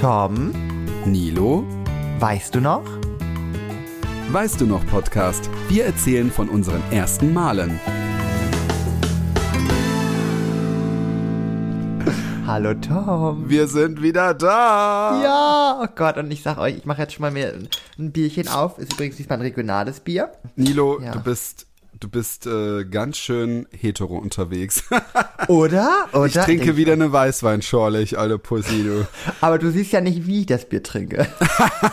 Tom, Nilo, weißt du noch? weißt du noch Podcast? Wir erzählen von unseren ersten Malen. Hallo Tom. Wir sind wieder da. Ja, oh Gott, und ich sag euch, ich mache jetzt schon mal mir ein Bierchen auf. Ist übrigens diesmal ein regionales Bier. Nilo, Ja. du bist du bist äh, ganz schön hetero unterwegs. Oder? Oder? ich trinke wieder eine Weißweinschorle, ich Pussy, du. Aber du siehst ja nicht, wie ich das Bier trinke.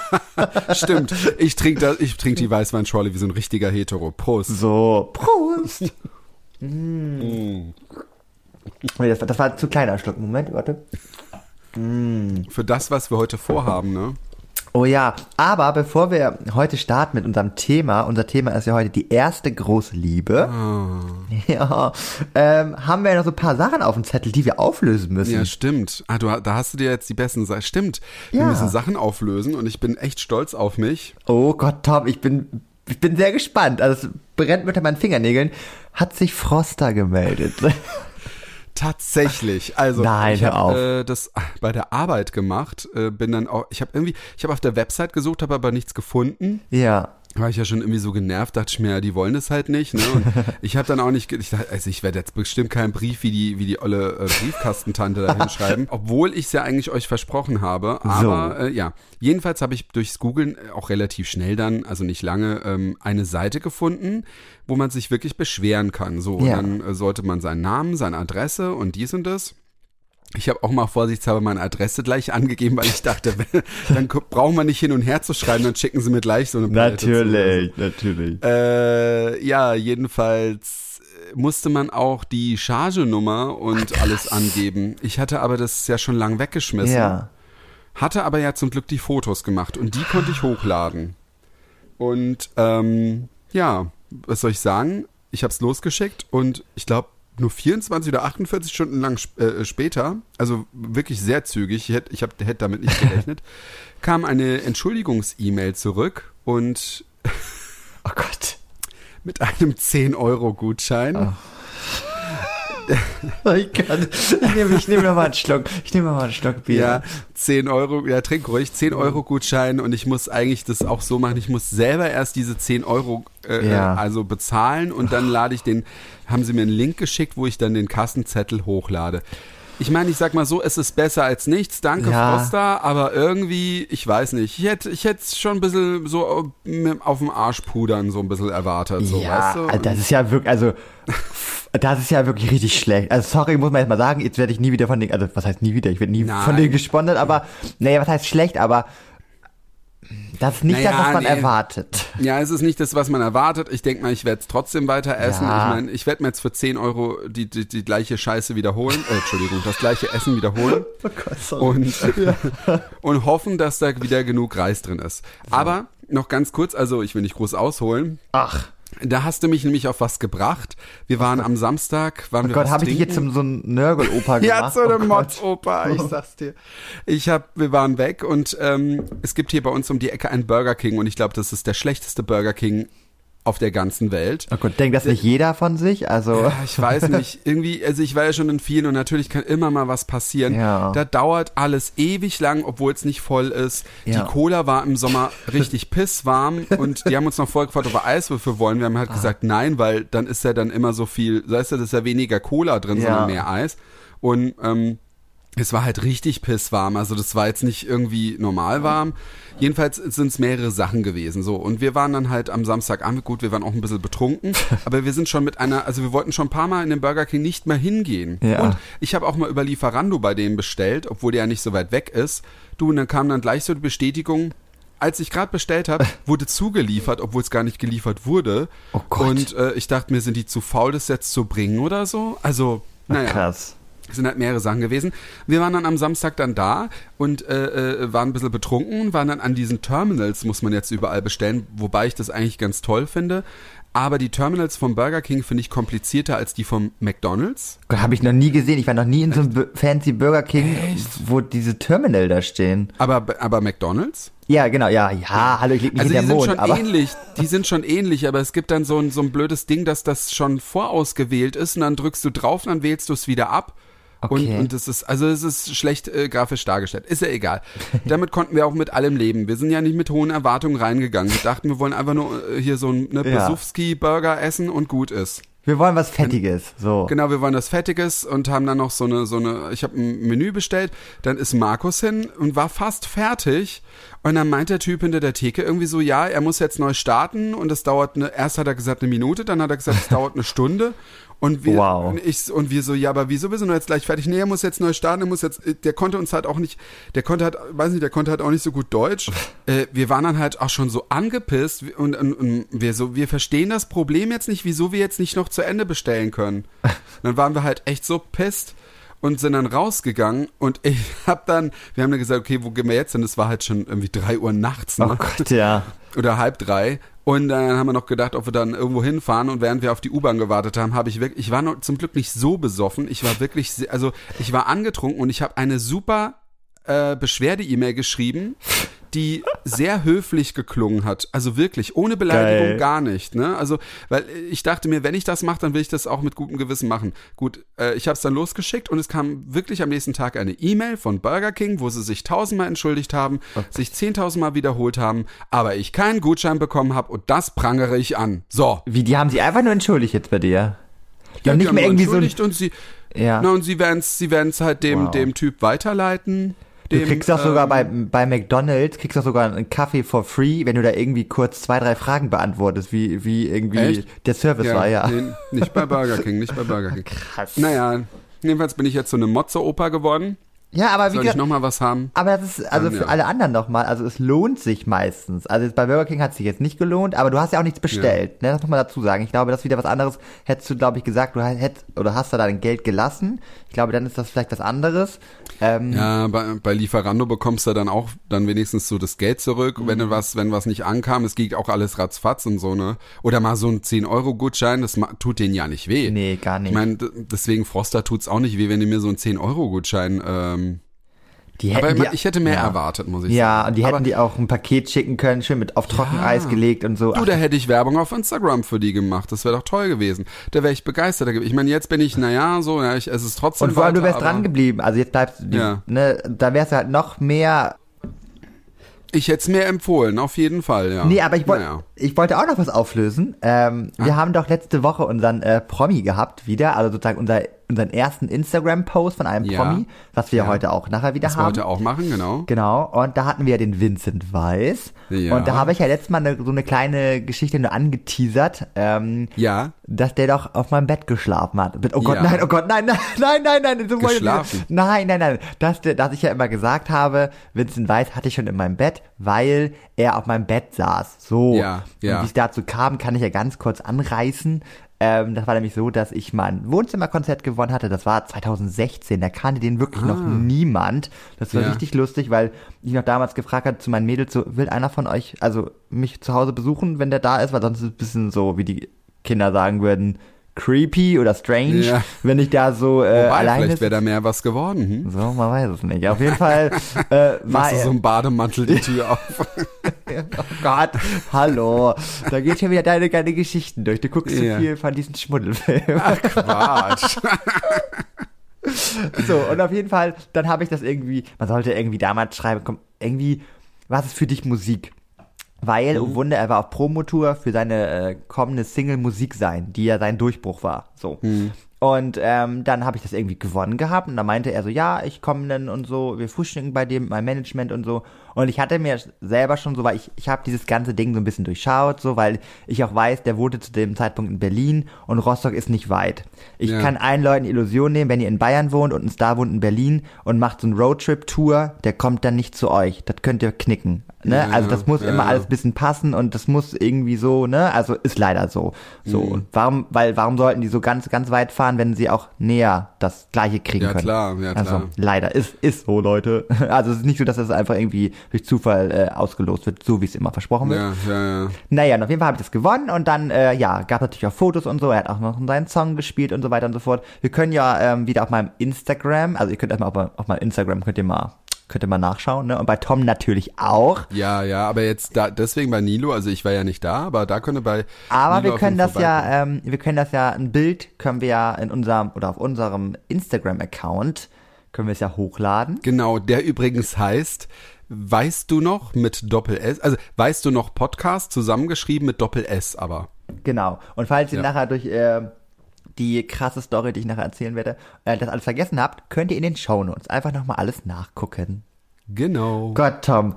Stimmt, ich trinke da, ich trinke die Weißweinschorle wie so ein richtiger Hetero. Prost. So, Prost. Mm. Das, war- das war ein zu kleiner Schluck. Moment, warte. Für das, was wir heute vorhaben, ne? Oh ja, aber bevor wir heute starten mit unserem Thema, unser Thema ist ja heute die erste große Liebe. Ja, ähm, haben wir ja noch so ein paar Sachen auf dem Zettel, die wir auflösen müssen. Ja, stimmt. Ah, du, da hast du dir jetzt die besten Sachen. Stimmt. Wir Ja. müssen Sachen auflösen und ich bin echt stolz auf mich. Oh Gott, Tom, ich bin, ich bin sehr gespannt. Also es brennt unter meinen Fingernägeln. Hat sich Froster gemeldet. Tatsächlich. Also Nein, ich habe äh, das bei der Arbeit gemacht. Äh, bin dann auch. Ich habe irgendwie. Ich habe auf der Website gesucht, habe aber nichts gefunden. ja. War ich ja schon irgendwie so genervt, dachte ich mir, ja, die wollen das halt nicht. Ne? Und ich habe dann auch nicht, ich dachte, also ich werde jetzt bestimmt keinen Brief wie die, wie die olle äh, Briefkastentante da hinschreiben, obwohl ich es ja eigentlich euch versprochen habe. Aber äh, ja, jedenfalls habe ich durchs Googlen äh, auch relativ schnell dann, also nicht lange, ähm, eine Seite gefunden, wo man sich wirklich beschweren kann. So, Ja. dann äh, sollte man seinen Namen, seine Adresse und dies und das. Ich habe auch mal vorsichtshalber meine Adresse gleich angegeben, weil ich dachte, dann braucht man nicht hin und her zu schreiben, dann schicken sie mir gleich so eine Palette zu oder so. Natürlich, natürlich. Äh, ja, jedenfalls äh, musste man auch die Chargenummer und alles angeben. Ich hatte aber das ja schon lang weggeschmissen. Ja. Hatte aber ja zum Glück die Fotos gemacht und die konnte ich hochladen. Und ähm, ja, was soll ich sagen? Ich habe es losgeschickt und ich glaube nur 24 oder 48 Stunden lang äh, später, also wirklich sehr zügig, ich hätte ich hab, hätte damit nicht gerechnet, kam eine Entschuldigungs-E-Mail zurück und Oh Gott. mit einem 10-Euro-Gutschein. Ich, kann, ich nehme nehm noch mal einen Schluck. Ich nehme noch mal einen Schluck Bier. Ja, 10 Euro, ja, trink ruhig, 10 Euro Gutschein und ich muss eigentlich das auch so machen, ich muss selber erst diese 10 Euro äh, Ja. äh, also bezahlen und dann lade ich den, haben sie mir einen Link geschickt, wo ich dann den Kassenzettel hochlade. Ich meine, ich sag mal so, es ist besser als nichts, danke Ja. Froster, aber irgendwie, ich weiß nicht, ich hätte ich hätte schon ein bisschen so auf dem Arsch pudern so ein bisschen erwartet, so, ja, weißt du? also das ist ja wirklich, also das ist ja wirklich richtig schlecht. Also sorry, muss man jetzt mal sagen, jetzt werde ich nie wieder von denen, also was heißt nie wieder, ich werde nie Nein. von denen gesponsert, aber naja, was heißt schlecht, aber das ist nicht Naja, das, was man nee. erwartet. Ja, es ist nicht das, was man erwartet. Ich denke mal, ich werde es trotzdem weiter essen. Ja. Ich meine, ich werde mir jetzt für 10 Euro die, die, die gleiche Scheiße wiederholen. Äh, Entschuldigung, das gleiche Essen wiederholen. Oh Gott, sorry. Und, und hoffen, dass da wieder genug Reis drin ist. Aber noch ganz kurz, also ich will nicht groß ausholen. Ach, Da hast du mich nämlich auf was gebracht. Wir waren am Samstag, waren oh wir Gott, habe ich dich jetzt zum so ein Nörgel-Opa gemacht? Ja, so eine oh. Motzoper, ich sag's dir. Ich hab, wir waren weg und ähm, es gibt hier bei uns um die Ecke einen Burger King und ich glaube, das ist der schlechteste Burger King auf der ganzen Welt. Oh Gott, denkt das nicht jeder von sich? Also, Ja, ich weiß nicht, irgendwie, also ich war ja schon in vielen und natürlich kann immer mal was passieren. Ja. Da dauert alles ewig lang, obwohl es nicht voll ist. Ja. Die Cola war im Sommer richtig pisswarm und die haben uns noch vorher gefragt, ob wir Eiswürfel wollen. Wir haben Ah. halt gesagt, nein, weil dann ist ja dann immer so viel, weißt du, das ist ja weniger Cola drin, sondern mehr Eis. Und ähm, es war halt richtig pisswarm, also das war jetzt nicht irgendwie normal warm. Jedenfalls sind es mehrere Sachen gewesen. So und wir waren dann halt am Samstagabend gut, wir waren auch ein bisschen betrunken, aber wir sind schon mit einer, also wir wollten schon ein paar Mal in den Burger King nicht mehr hingehen. Ja. Und ich habe auch mal über Lieferando bei denen bestellt, obwohl der ja nicht so weit weg ist. Du und dann kam dann gleich so die Bestätigung. Als ich gerade bestellt habe, wurde zugeliefert, obwohl es gar nicht geliefert wurde. Oh Gott. Und äh, ich dachte mir, sind die zu faul, das jetzt zu bringen oder so? Also, naja. krass. Es sind halt mehrere Sachen gewesen. Wir waren dann am Samstag dann da und äh, äh, waren ein bisschen betrunken, waren dann an diesen Terminals, muss man jetzt überall bestellen, wobei ich das eigentlich ganz toll finde. Aber die Terminals vom Burger King finde ich komplizierter als die vom McDonald's. Habe ich noch nie gesehen. Ich war noch nie in so einem fancy Burger King, wo diese Terminal da stehen. Aber, aber McDonald's? Ja, genau, ja, ja, hallo, ich leg mich Also in die der sind Mond, schon aber ähnlich, die sind schon ähnlich, aber es gibt dann so ein, so ein blödes Ding, dass das schon vorausgewählt ist und dann drückst du drauf und dann wählst du es wieder ab. Und, Okay. und es ist, also es ist schlecht äh, grafisch dargestellt. Ist ja egal. Damit konnten wir auch mit allem leben. Wir sind ja nicht mit hohen Erwartungen reingegangen. Wir dachten, wir wollen einfach nur äh, hier so ein ne, Ja. Besowski-Burger essen und gut ist. Wir wollen was Fettiges. So. Genau, wir wollen das Fettiges und haben dann noch so eine, so eine, ich habe ein Menü bestellt, dann ist Markus hin und war fast fertig und dann meint der Typ hinter der Theke irgendwie so, ja, er muss jetzt neu starten und es dauert eine, erst hat er gesagt eine Minute, dann hat er gesagt, es dauert eine Stunde und wir, Wow. und ich, und wir so, ja, aber wieso bist du jetzt gleich fertig? Nee, er muss jetzt neu starten, er muss jetzt, der konnte uns halt auch nicht, der konnte halt, weiß nicht, der konnte halt auch nicht so gut Deutsch. äh, wir waren dann halt auch schon so angepisst und, und, und wir so, wir verstehen das Problem jetzt nicht, wieso wir jetzt nicht noch zu Ende bestellen können. dann waren wir halt echt so pisst und sind dann rausgegangen und ich hab dann, wir haben dann gesagt, okay, wo gehen wir jetzt hin? Das war halt schon irgendwie drei Uhr nachts. Ne? Oh Gott, ja. oder halb drei. Und dann haben wir noch gedacht, ob wir dann irgendwo hinfahren. Und während wir auf die U-Bahn gewartet haben, habe ich wirklich, ich war noch zum Glück nicht so besoffen. Ich war wirklich, also ich war angetrunken und ich habe eine super äh, Beschwerde-E-Mail geschrieben, die sehr höflich geklungen hat. Also wirklich, ohne Beleidigung Geil. gar nicht. Ne? Also, weil ich dachte mir, wenn ich das mache, dann will ich das auch mit gutem Gewissen machen. Gut, äh, ich habe es dann losgeschickt und es kam wirklich am nächsten Tag eine E-Mail von Burger King, wo sie sich tausendmal entschuldigt haben, sich zehntausendmal wiederholt haben, aber ich keinen Gutschein bekommen habe und das prangere ich an. So. Wie, die haben sich einfach nur entschuldigt jetzt bei dir. Ja, die nicht haben mehr irgendwie so ein, entschuldigt und sie, ja. na, und sie werden es sie werden's halt dem, Wow. dem Typ weiterleiten. Du kriegst doch ähm, sogar bei, bei McDonalds, kriegst doch sogar einen Kaffee for free, wenn du da irgendwie kurz zwei, drei Fragen beantwortest, wie, wie irgendwie Echt? der Service war, ja. Nee, nicht bei Burger King, nicht bei Burger King. Krass. Naja, jedenfalls bin ich jetzt so eine Motze-Oper geworden. Ja, aber wie Soll ich nochmal was haben? aber das ist, also Ähm, für ja. alle anderen nochmal, also es lohnt sich meistens. Also jetzt bei Burger King hat es sich jetzt nicht gelohnt, aber du hast ja auch nichts bestellt, ne? Das muss man dazu sagen. Ich glaube, das ist wieder was anderes. Hättest du, glaube ich, gesagt, du hättest, oder hast da dein Geld gelassen. Ich glaube, dann ist das vielleicht was anderes. Ähm, Ja, bei, bei Lieferando bekommst du dann auch dann wenigstens so das Geld zurück, wenn Mhm. du was, wenn was nicht ankam. Es geht auch alles ratzfatz und so, ne? Oder mal so ein 10-Euro-Gutschein, das tut denen ja nicht weh. Nee, gar nicht. Ich meine, deswegen Froster tut's auch nicht weh, wenn die mir so einen 10-Euro-Gutschein, ähm, die aber hätten ich, die, ich hätte mehr ja. erwartet, muss ich Ja, sagen. und die hätten aber, die auch ein Paket schicken können, schön mit auf Trockeneis gelegt und so. Du, da hätte ich Werbung auf Instagram für die gemacht. Das wäre doch toll gewesen. Da wäre ich begeistert. Ich meine, jetzt bin ich, naja, so, ja, ich, es ist trotzdem und vor allem, du weiter, wärst aber dran geblieben. Also jetzt bleibst du, Ja. ne, da wärst du halt noch mehr. Ich hätte es mir empfohlen, auf jeden Fall, ja. Nee, aber ich wollte, Naja. ich wollte auch noch was auflösen. Ähm, Ah. Wir haben doch letzte Woche unseren äh, Promi gehabt wieder, also sozusagen unser, unseren ersten Instagram-Post von einem Ja. Promi, was wir Ja. heute auch nachher wieder Das wir haben. heute auch machen, genau. Genau, und da hatten wir ja den Vincent Weiss. Ja. Und da habe ich ja letztes Mal eine, so eine kleine Geschichte nur angeteasert, ähm, Ja. dass der doch auf meinem Bett geschlafen hat. Oh Gott, Ja. nein, oh Gott, nein, nein, nein, nein, nein. So wollte ich- Geschlafen? Nein, nein, nein. Dass, dass ich ja immer gesagt habe, Vincent Weiss hatte ich schon in meinem Bett, weil er auf meinem Bett saß. So. Ja, ja. Und wie es dazu kam, kann ich ja ganz kurz anreißen. Ähm, das war nämlich so, dass ich mal ein Wohnzimmerkonzert gewonnen hatte. Das war 2016. Da kannte den wirklich noch niemand. Das war Ah. Ja. richtig lustig, weil ich noch damals gefragt hatte zu meinen Mädels so, will einer von euch also mich zu Hause besuchen, wenn der da ist? Weil sonst ist es ein bisschen so, wie die Kinder sagen würden, creepy oder strange, Ja. wenn ich da so äh, Wobei, alleine vielleicht wäre da mehr was geworden. Hm? so, man weiß es nicht. Auf jeden Fall äh, war Machst du so einen Bademantel die Tür auf. Oh Gott, hallo. Da geht schon wieder deine geile Geschichten durch. Du guckst Ja. zu viel von diesen Schmuddelfilmen. Ach, Quatsch. So, und auf jeden Fall, dann habe ich das irgendwie, man sollte irgendwie damals schreiben, komm, irgendwie, was ist für dich Musik? Weil, oh Wunder, er war auf Promotour für seine äh, kommende Single Musik sein, die ja sein Durchbruch war. So. Und ähm, dann habe ich das irgendwie gewonnen gehabt und dann meinte er so, ja, ich komme dann und so, wir frühstücken bei dem, mein Management und so. Und ich hatte mir selber schon so, weil ich, ich habe dieses ganze Ding so ein bisschen durchschaut, so, weil ich auch weiß, der wohnte zu dem Zeitpunkt in Berlin und Rostock ist nicht weit. Ich Ja. kann allen Leuten Illusion nehmen, wenn ihr in Bayern wohnt und ein Star wohnt in Berlin und macht so einen Roadtrip-Tour, der kommt dann nicht zu euch. Das könnt ihr knicken. Ne? Ja, also das muss ja. immer alles ein bisschen passen und das muss irgendwie so, ne? Also ist leider so. So. Mhm. Und warum, weil warum sollten die so ganz, ganz weit fahren, wenn sie auch näher das gleiche kriegen Ja, können? klar, ja, klar. Also leider, ist, ist so, Leute. Also es ist nicht so, dass das einfach irgendwie durch Zufall äh, ausgelost wird, so wie es immer versprochen wird. Ja, ja, ja. Naja, und auf jeden Fall habe ich das gewonnen und dann, äh, ja, gab natürlich auch Fotos und so. Er hat auch noch seinen Song gespielt und so weiter und so fort. Wir können ja ähm, wieder auf meinem Instagram, also ihr könnt erstmal auf, mein- auf meinem Instagram, könnt ihr mal Könnt ihr mal nachschauen, ne? Und bei Tom natürlich auch. Ja, ja, aber jetzt da, deswegen bei Nilo, also ich war ja nicht da, aber da könnte bei. Aber Nilo wir können das ja, ähm, wir können das ja, ein Bild können wir ja in unserem, oder auf unserem Instagram-Account, können wir es ja hochladen. Genau, der übrigens heißt, weißt du noch mit Doppel S, also weißt du noch Podcast zusammengeschrieben mit Doppel S, aber. Genau. Und falls ihr Ja. nachher durch äh, die krasse Story, die ich nachher erzählen werde, äh, das alles vergessen habt, könnt ihr in den Shownotes einfach nochmal alles nachgucken. Genau. Gott, Tom,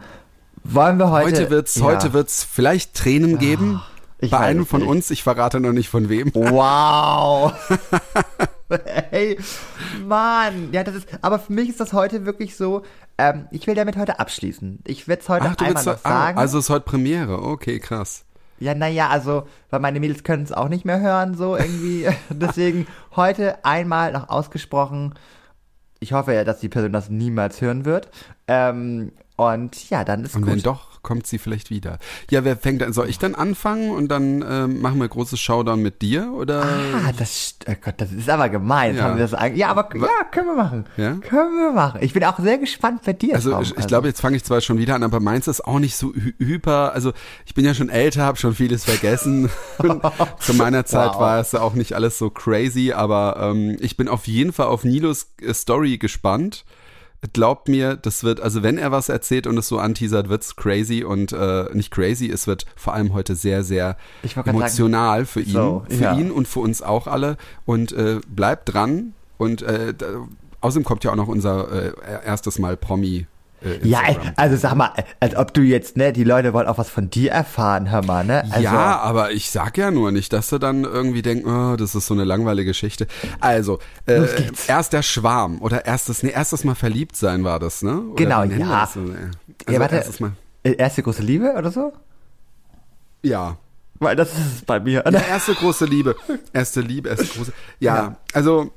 wollen wir heute... Heute wird's, Ja. heute wird's vielleicht Tränen geben. ich bei einem von nicht. uns, ich verrate noch nicht von wem. Wow. hey, Mann. Ja, das ist, aber für mich ist das heute wirklich so, ähm, ich will damit heute abschließen. Ich werde es heute Ach, du einmal noch ah, sagen. also ist heute Premiere. Okay, krass. Ja, naja, also, weil meine Mädels können es auch nicht mehr hören, so irgendwie. Deswegen heute einmal noch ausgesprochen. Ich hoffe ja, dass die Person das niemals hören wird. Ähm, und ja, dann ist Und gut. wenn doch, kommt sie vielleicht wieder. Ja, wer fängt an? Soll ich dann anfangen und dann ähm, machen wir großes Showdown mit dir oder? Ah, das, oh Gott, das ist aber gemein. Ja. Haben wir das eigentlich, ja, aber ja, können wir machen. Ja? Können wir machen. Ich bin auch sehr gespannt bei dir. Also Tom. ich, ich glaube, jetzt fange ich zwar schon wieder an, aber meins ist auch nicht so hy- hyper. Also ich bin ja schon älter, habe schon vieles vergessen. Zu meiner Zeit Wow. war es auch nicht alles so crazy, aber ähm, ich bin auf jeden Fall auf Nilos äh, Story gespannt. Glaubt mir, das wird, also wenn er was erzählt und es so anteasert, wird's crazy und äh, nicht crazy, es wird vor allem heute sehr, sehr emotional für ihn, So, für ja. ihn und für uns auch alle. Und äh, bleibt dran und äh, da, außerdem kommt ja auch noch unser äh, erstes Mal Promi. Äh, ja, Instagram. also sag mal, als ob du jetzt, ne, die Leute wollen auch was von dir erfahren, hör mal, ne? Also, ja, aber ich sag ja nur nicht, dass du dann irgendwie denkst, oh, das ist so eine langweilige Geschichte. Also, äh, erst der Schwarm oder erstes, nee, erstes Mal verliebt sein war das, ne? Oder Genau, ja. das ey? Also ja, warte, erstes Mal. äh, erste große Liebe oder so? Ja. Weil das ist es bei mir. Ja, erste große Liebe. Erste Liebe, erste große. Ja, Ja. also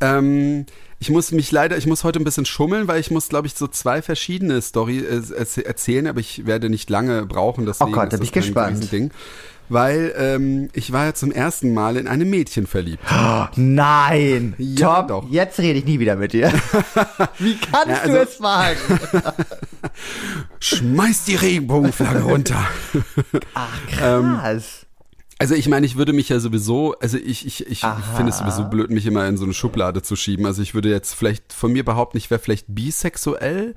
ähm, ich muss mich leider, ich muss heute ein bisschen schummeln, weil ich muss, glaube ich, so zwei verschiedene Story äh, erz- erzählen, aber ich werde nicht lange brauchen, deswegen Oh Gott, da bin ich gespannt. Riesending. Weil ähm, ich war ja zum ersten Mal in einem Mädchen verliebt. Nein, Ja, Tom, doch. jetzt rede ich nie wieder mit dir. Wie kannst Ja, also- du es wagen? Schmeiß die Regenbogenflagge runter. Ach, krass. Also ich meine, ich würde mich ja sowieso, also ich, ich, ich finde es sowieso blöd, mich immer in so eine Schublade zu schieben. Also ich würde jetzt vielleicht von mir behaupten, ich wäre vielleicht bisexuell,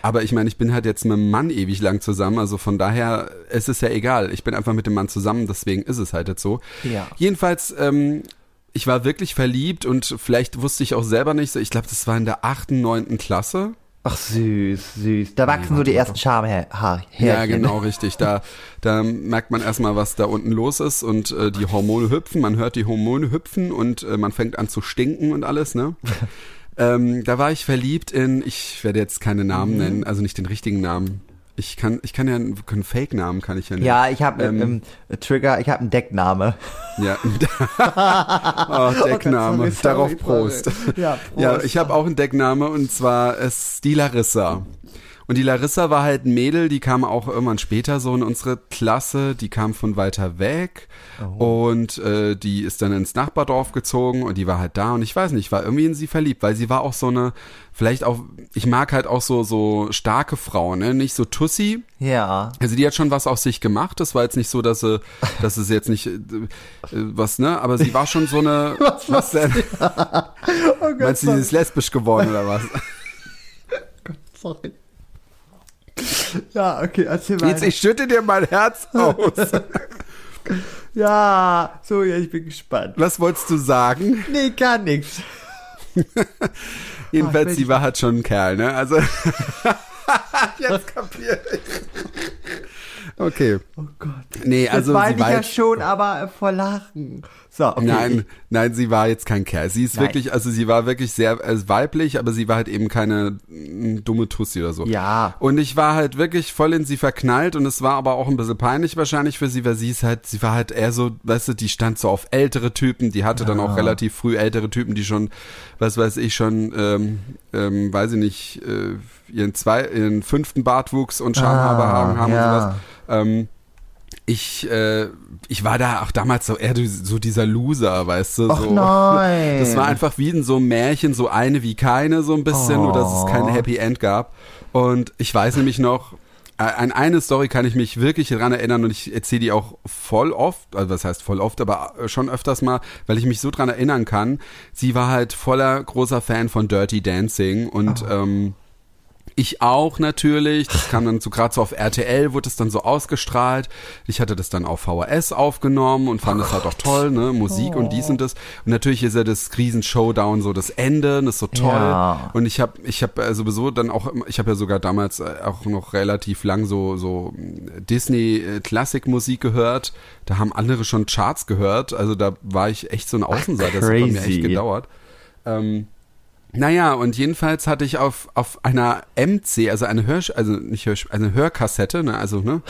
aber ich meine, ich bin halt jetzt mit einem Mann ewig lang zusammen, also von daher, es ist ja egal. Ich bin einfach mit dem Mann zusammen, deswegen ist es halt jetzt so. Ja. Jedenfalls, ähm, ich war wirklich verliebt und vielleicht wusste ich auch selber nicht so, ich glaube, das war in der achten, neunten Klasse. Ach, süß, süß. Da wachsen so die ersten Schamhaarchen. Ja, genau, richtig. Da, da merkt man erstmal, was da unten los ist und äh, die Hormone hüpfen. Man hört die Hormone hüpfen und äh, man fängt an zu stinken und alles, ne? ähm, da war ich verliebt in, ich werde jetzt keine Namen nennen, also nicht den richtigen Namen. Ich kann, ich kann ja einen, einen Fake-Namen kann ich ja nennen. Ja, ich habe Ähm, ähm, Trigger, ich habe einen Deckname. Ja. oh, Deckname. sorry, Darauf. Prost. Ja, Prost. Ja, ich habe auch einen Deckname und zwar ist die Larissa. Und die Larissa war halt ein Mädel, die kam auch irgendwann später so in unsere Klasse, die kam von weiter weg Oh. und äh, die ist dann ins Nachbardorf gezogen und die war halt da und ich weiß nicht, ich war irgendwie in sie verliebt, weil sie war auch so eine, vielleicht auch, ich mag halt auch so, so starke Frauen, ne? nicht so Tussi, Ja. also die hat schon was aus sich gemacht. Das war jetzt nicht so, dass sie, dass es jetzt nicht äh, was, ne? Aber sie war schon so eine. Was, was? denn? Oh Gott, Meinst du, sie ist lesbisch geworden oder was? sorry. Ja, okay, erzähl Jetzt, weiter. ich schütte dir mein Herz aus. Ja, so, ja, ich bin gespannt. Was wolltest du sagen? Nee, gar nichts. Jedenfalls, sie war halt schon ein Kerl, ne? Also. Jetzt kapiert ich. Okay. Oh Gott. Nee, also das war sie ich war ja jetzt, schon, aber äh, vor Lachen. So, okay. Nein, nein, sie war jetzt kein Kerl. Sie ist Nein. wirklich, also sie war wirklich sehr äh, weiblich, aber sie war halt eben keine mm, dumme Tussi oder so. Ja. Und ich war halt wirklich voll in sie verknallt und es war aber auch ein bisschen peinlich wahrscheinlich für sie, weil sie ist halt, sie war halt eher so, weißt du, die stand so auf ältere Typen, die hatte dann auch relativ früh ältere Typen, die schon, was weiß ich, schon, ähm, ähm, weiß ich nicht, äh, ihren zwei, ihren fünften Bartwuchs und Schamhaare Ah, haben, haben ja. und sowas. Ähm, ich, äh, ich war da auch damals so eher so dieser Loser, weißt du? Och so. nein. Das war einfach wie in so einem Märchen, so eine wie keine, so ein bisschen, Oh. nur dass es kein Happy End gab. Und ich weiß nämlich noch, an eine Story kann ich mich wirklich dran erinnern und ich erzähle die auch voll oft, also was heißt voll oft, aber äh, schon öfters mal, weil ich mich so dran erinnern kann. Sie war halt voller großer Fan von Dirty Dancing und ähm, ich auch natürlich. Das kam dann so gerade so auf RTL, wurde es dann so ausgestrahlt. Ich hatte das dann auf VHS aufgenommen und fand es halt auch toll, ne? Musik und dies und das. Und natürlich ist ja das Riesen-Showdown so das Ende, das ist so toll. Ja. Und ich habe ich hab äh, sowieso dann auch, ich habe ja sogar damals äh, auch noch relativ lang so, so Disney-Klassikmusik gehört. Da haben andere schon Charts gehört. Also da war ich echt so ein Außenseiter. Das hat bei mir echt gedauert. Ähm, naja, und jedenfalls hatte ich auf, auf einer MC, also eine Hör, also nicht Hör, eine Hörkassette, ne, also, ne,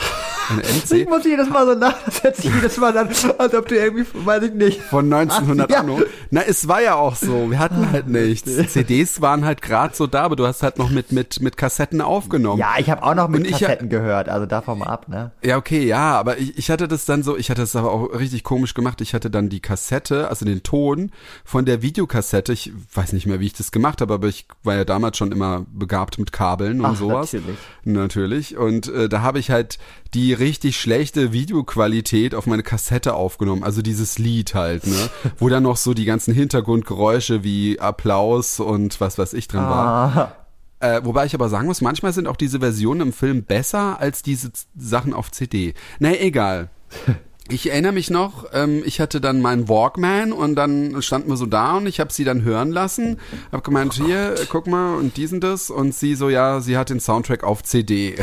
eine Ich MC muss jedes Mal so nach, das hört sich jedes Mal an, als ob du irgendwie, weiß ich nicht. von 1900 Ach, ja. Anno. Na, es war ja auch so, wir hatten halt nichts. CDs waren halt gerade so da, aber du hast halt noch mit, mit, mit Kassetten aufgenommen. Ja, ich habe auch noch mit ich- Kassetten gehört, also davon mal ab, ne? Ja, okay, ja, aber ich, ich hatte das dann so, ich hatte das aber auch richtig komisch gemacht. Ich hatte dann die Kassette, also den Ton von der Videokassette. Ich weiß nicht mehr, wie ich das gemacht habe, aber ich war ja damals schon immer begabt mit Kabeln und Ach, sowas. natürlich. Natürlich. Und äh, da habe ich halt die richtig schlechte Videoqualität auf meine Kassette aufgenommen. Also dieses Lied halt, ne? Wo dann noch so die ganzen Hintergrundgeräusche wie Applaus und was weiß ich drin war. Ah, Äh, wobei ich aber sagen muss, manchmal sind auch diese Versionen im Film besser als diese Sachen auf CD. Na egal. Ich erinnere mich noch, ähm, ich hatte dann meinen Walkman und dann standen wir so da und ich habe sie dann hören lassen. Hab gemeint, hier, äh, guck mal und diesen das und sie so, ja, sie hat den Soundtrack auf CD.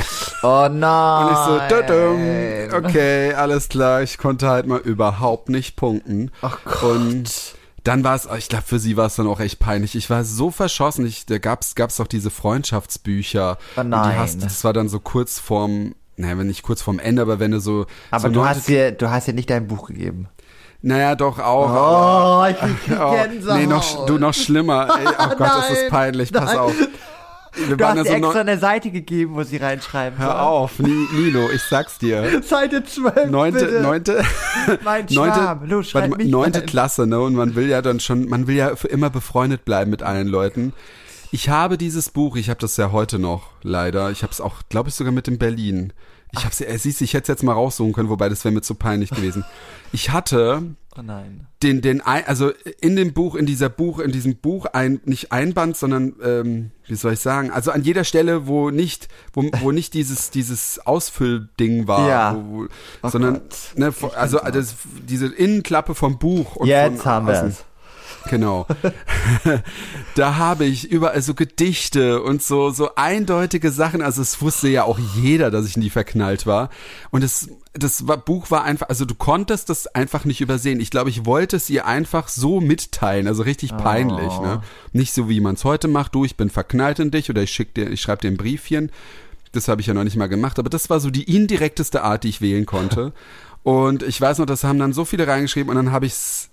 oh nein. Und ich so, dudum, okay, alles klar, ich konnte halt mal überhaupt nicht punkten. Ach Gott. Und dann war es, ich glaube, für sie war es dann auch echt peinlich. Ich war so verschossen. Ich, da gab's gab's doch diese Freundschaftsbücher. Oh Und die nein. hast, das war dann so kurz vorm, naja, wenn nicht kurz vorm Ende, aber wenn du so. Aber so du hast dir, du hast dir nicht dein Buch gegeben. Naja, doch auch. Oh, ich krieg Oh, Gänsehaut. nee, noch, du noch schlimmer. Ey, oh Gott, das ist Nein, peinlich. Pass nein. auf. Wir Du waren hast da dir so extra eine Seite gegeben, wo sie reinschreiben Hör soll. auf, Ni- Nino, ich sag's dir. Seite 12, Neunte, bitte. neunte, Mein neunte. Los, warte neunte rein. Klasse, ne? Und man will ja dann schon, man will ja für immer befreundet bleiben mit allen Leuten. Ich habe dieses Buch, ich habe das ja heute noch, leider. Ich habe es auch, glaube ich, sogar mit in Berlin. Ich habe äh, siehst, du, ich hätte es jetzt mal raussuchen können, wobei das wäre mir zu peinlich gewesen. Ich hatte Oh nein. den, den, also in dem Buch, in dieser Buch, in diesem Buch ein, nicht Einband, sondern, ähm, wie soll ich sagen, also an jeder Stelle, wo nicht, wo, wo nicht dieses, dieses Ausfüllding war, Ja. wo, wo, Oh sondern, ne, also das, diese Innenklappe vom Buch. Und Jetzt von haben wir es. Genau. da habe ich überall so Gedichte und so, so eindeutige Sachen. Also es wusste ja auch jeder, dass ich in die verknallt war. Und es, das war, Buch war einfach, also du konntest das einfach nicht übersehen. Ich glaube, ich wollte es ihr einfach so mitteilen, also richtig peinlich, ne? Nicht so wie man es heute macht, du, ich bin verknallt in dich oder ich schick dir, ich schreibe dir ein Briefchen. Das habe ich ja noch nicht mal gemacht, aber das war so die indirekteste Art, die ich wählen konnte. Und ich weiß noch, das haben dann so viele reingeschrieben und dann habe ich's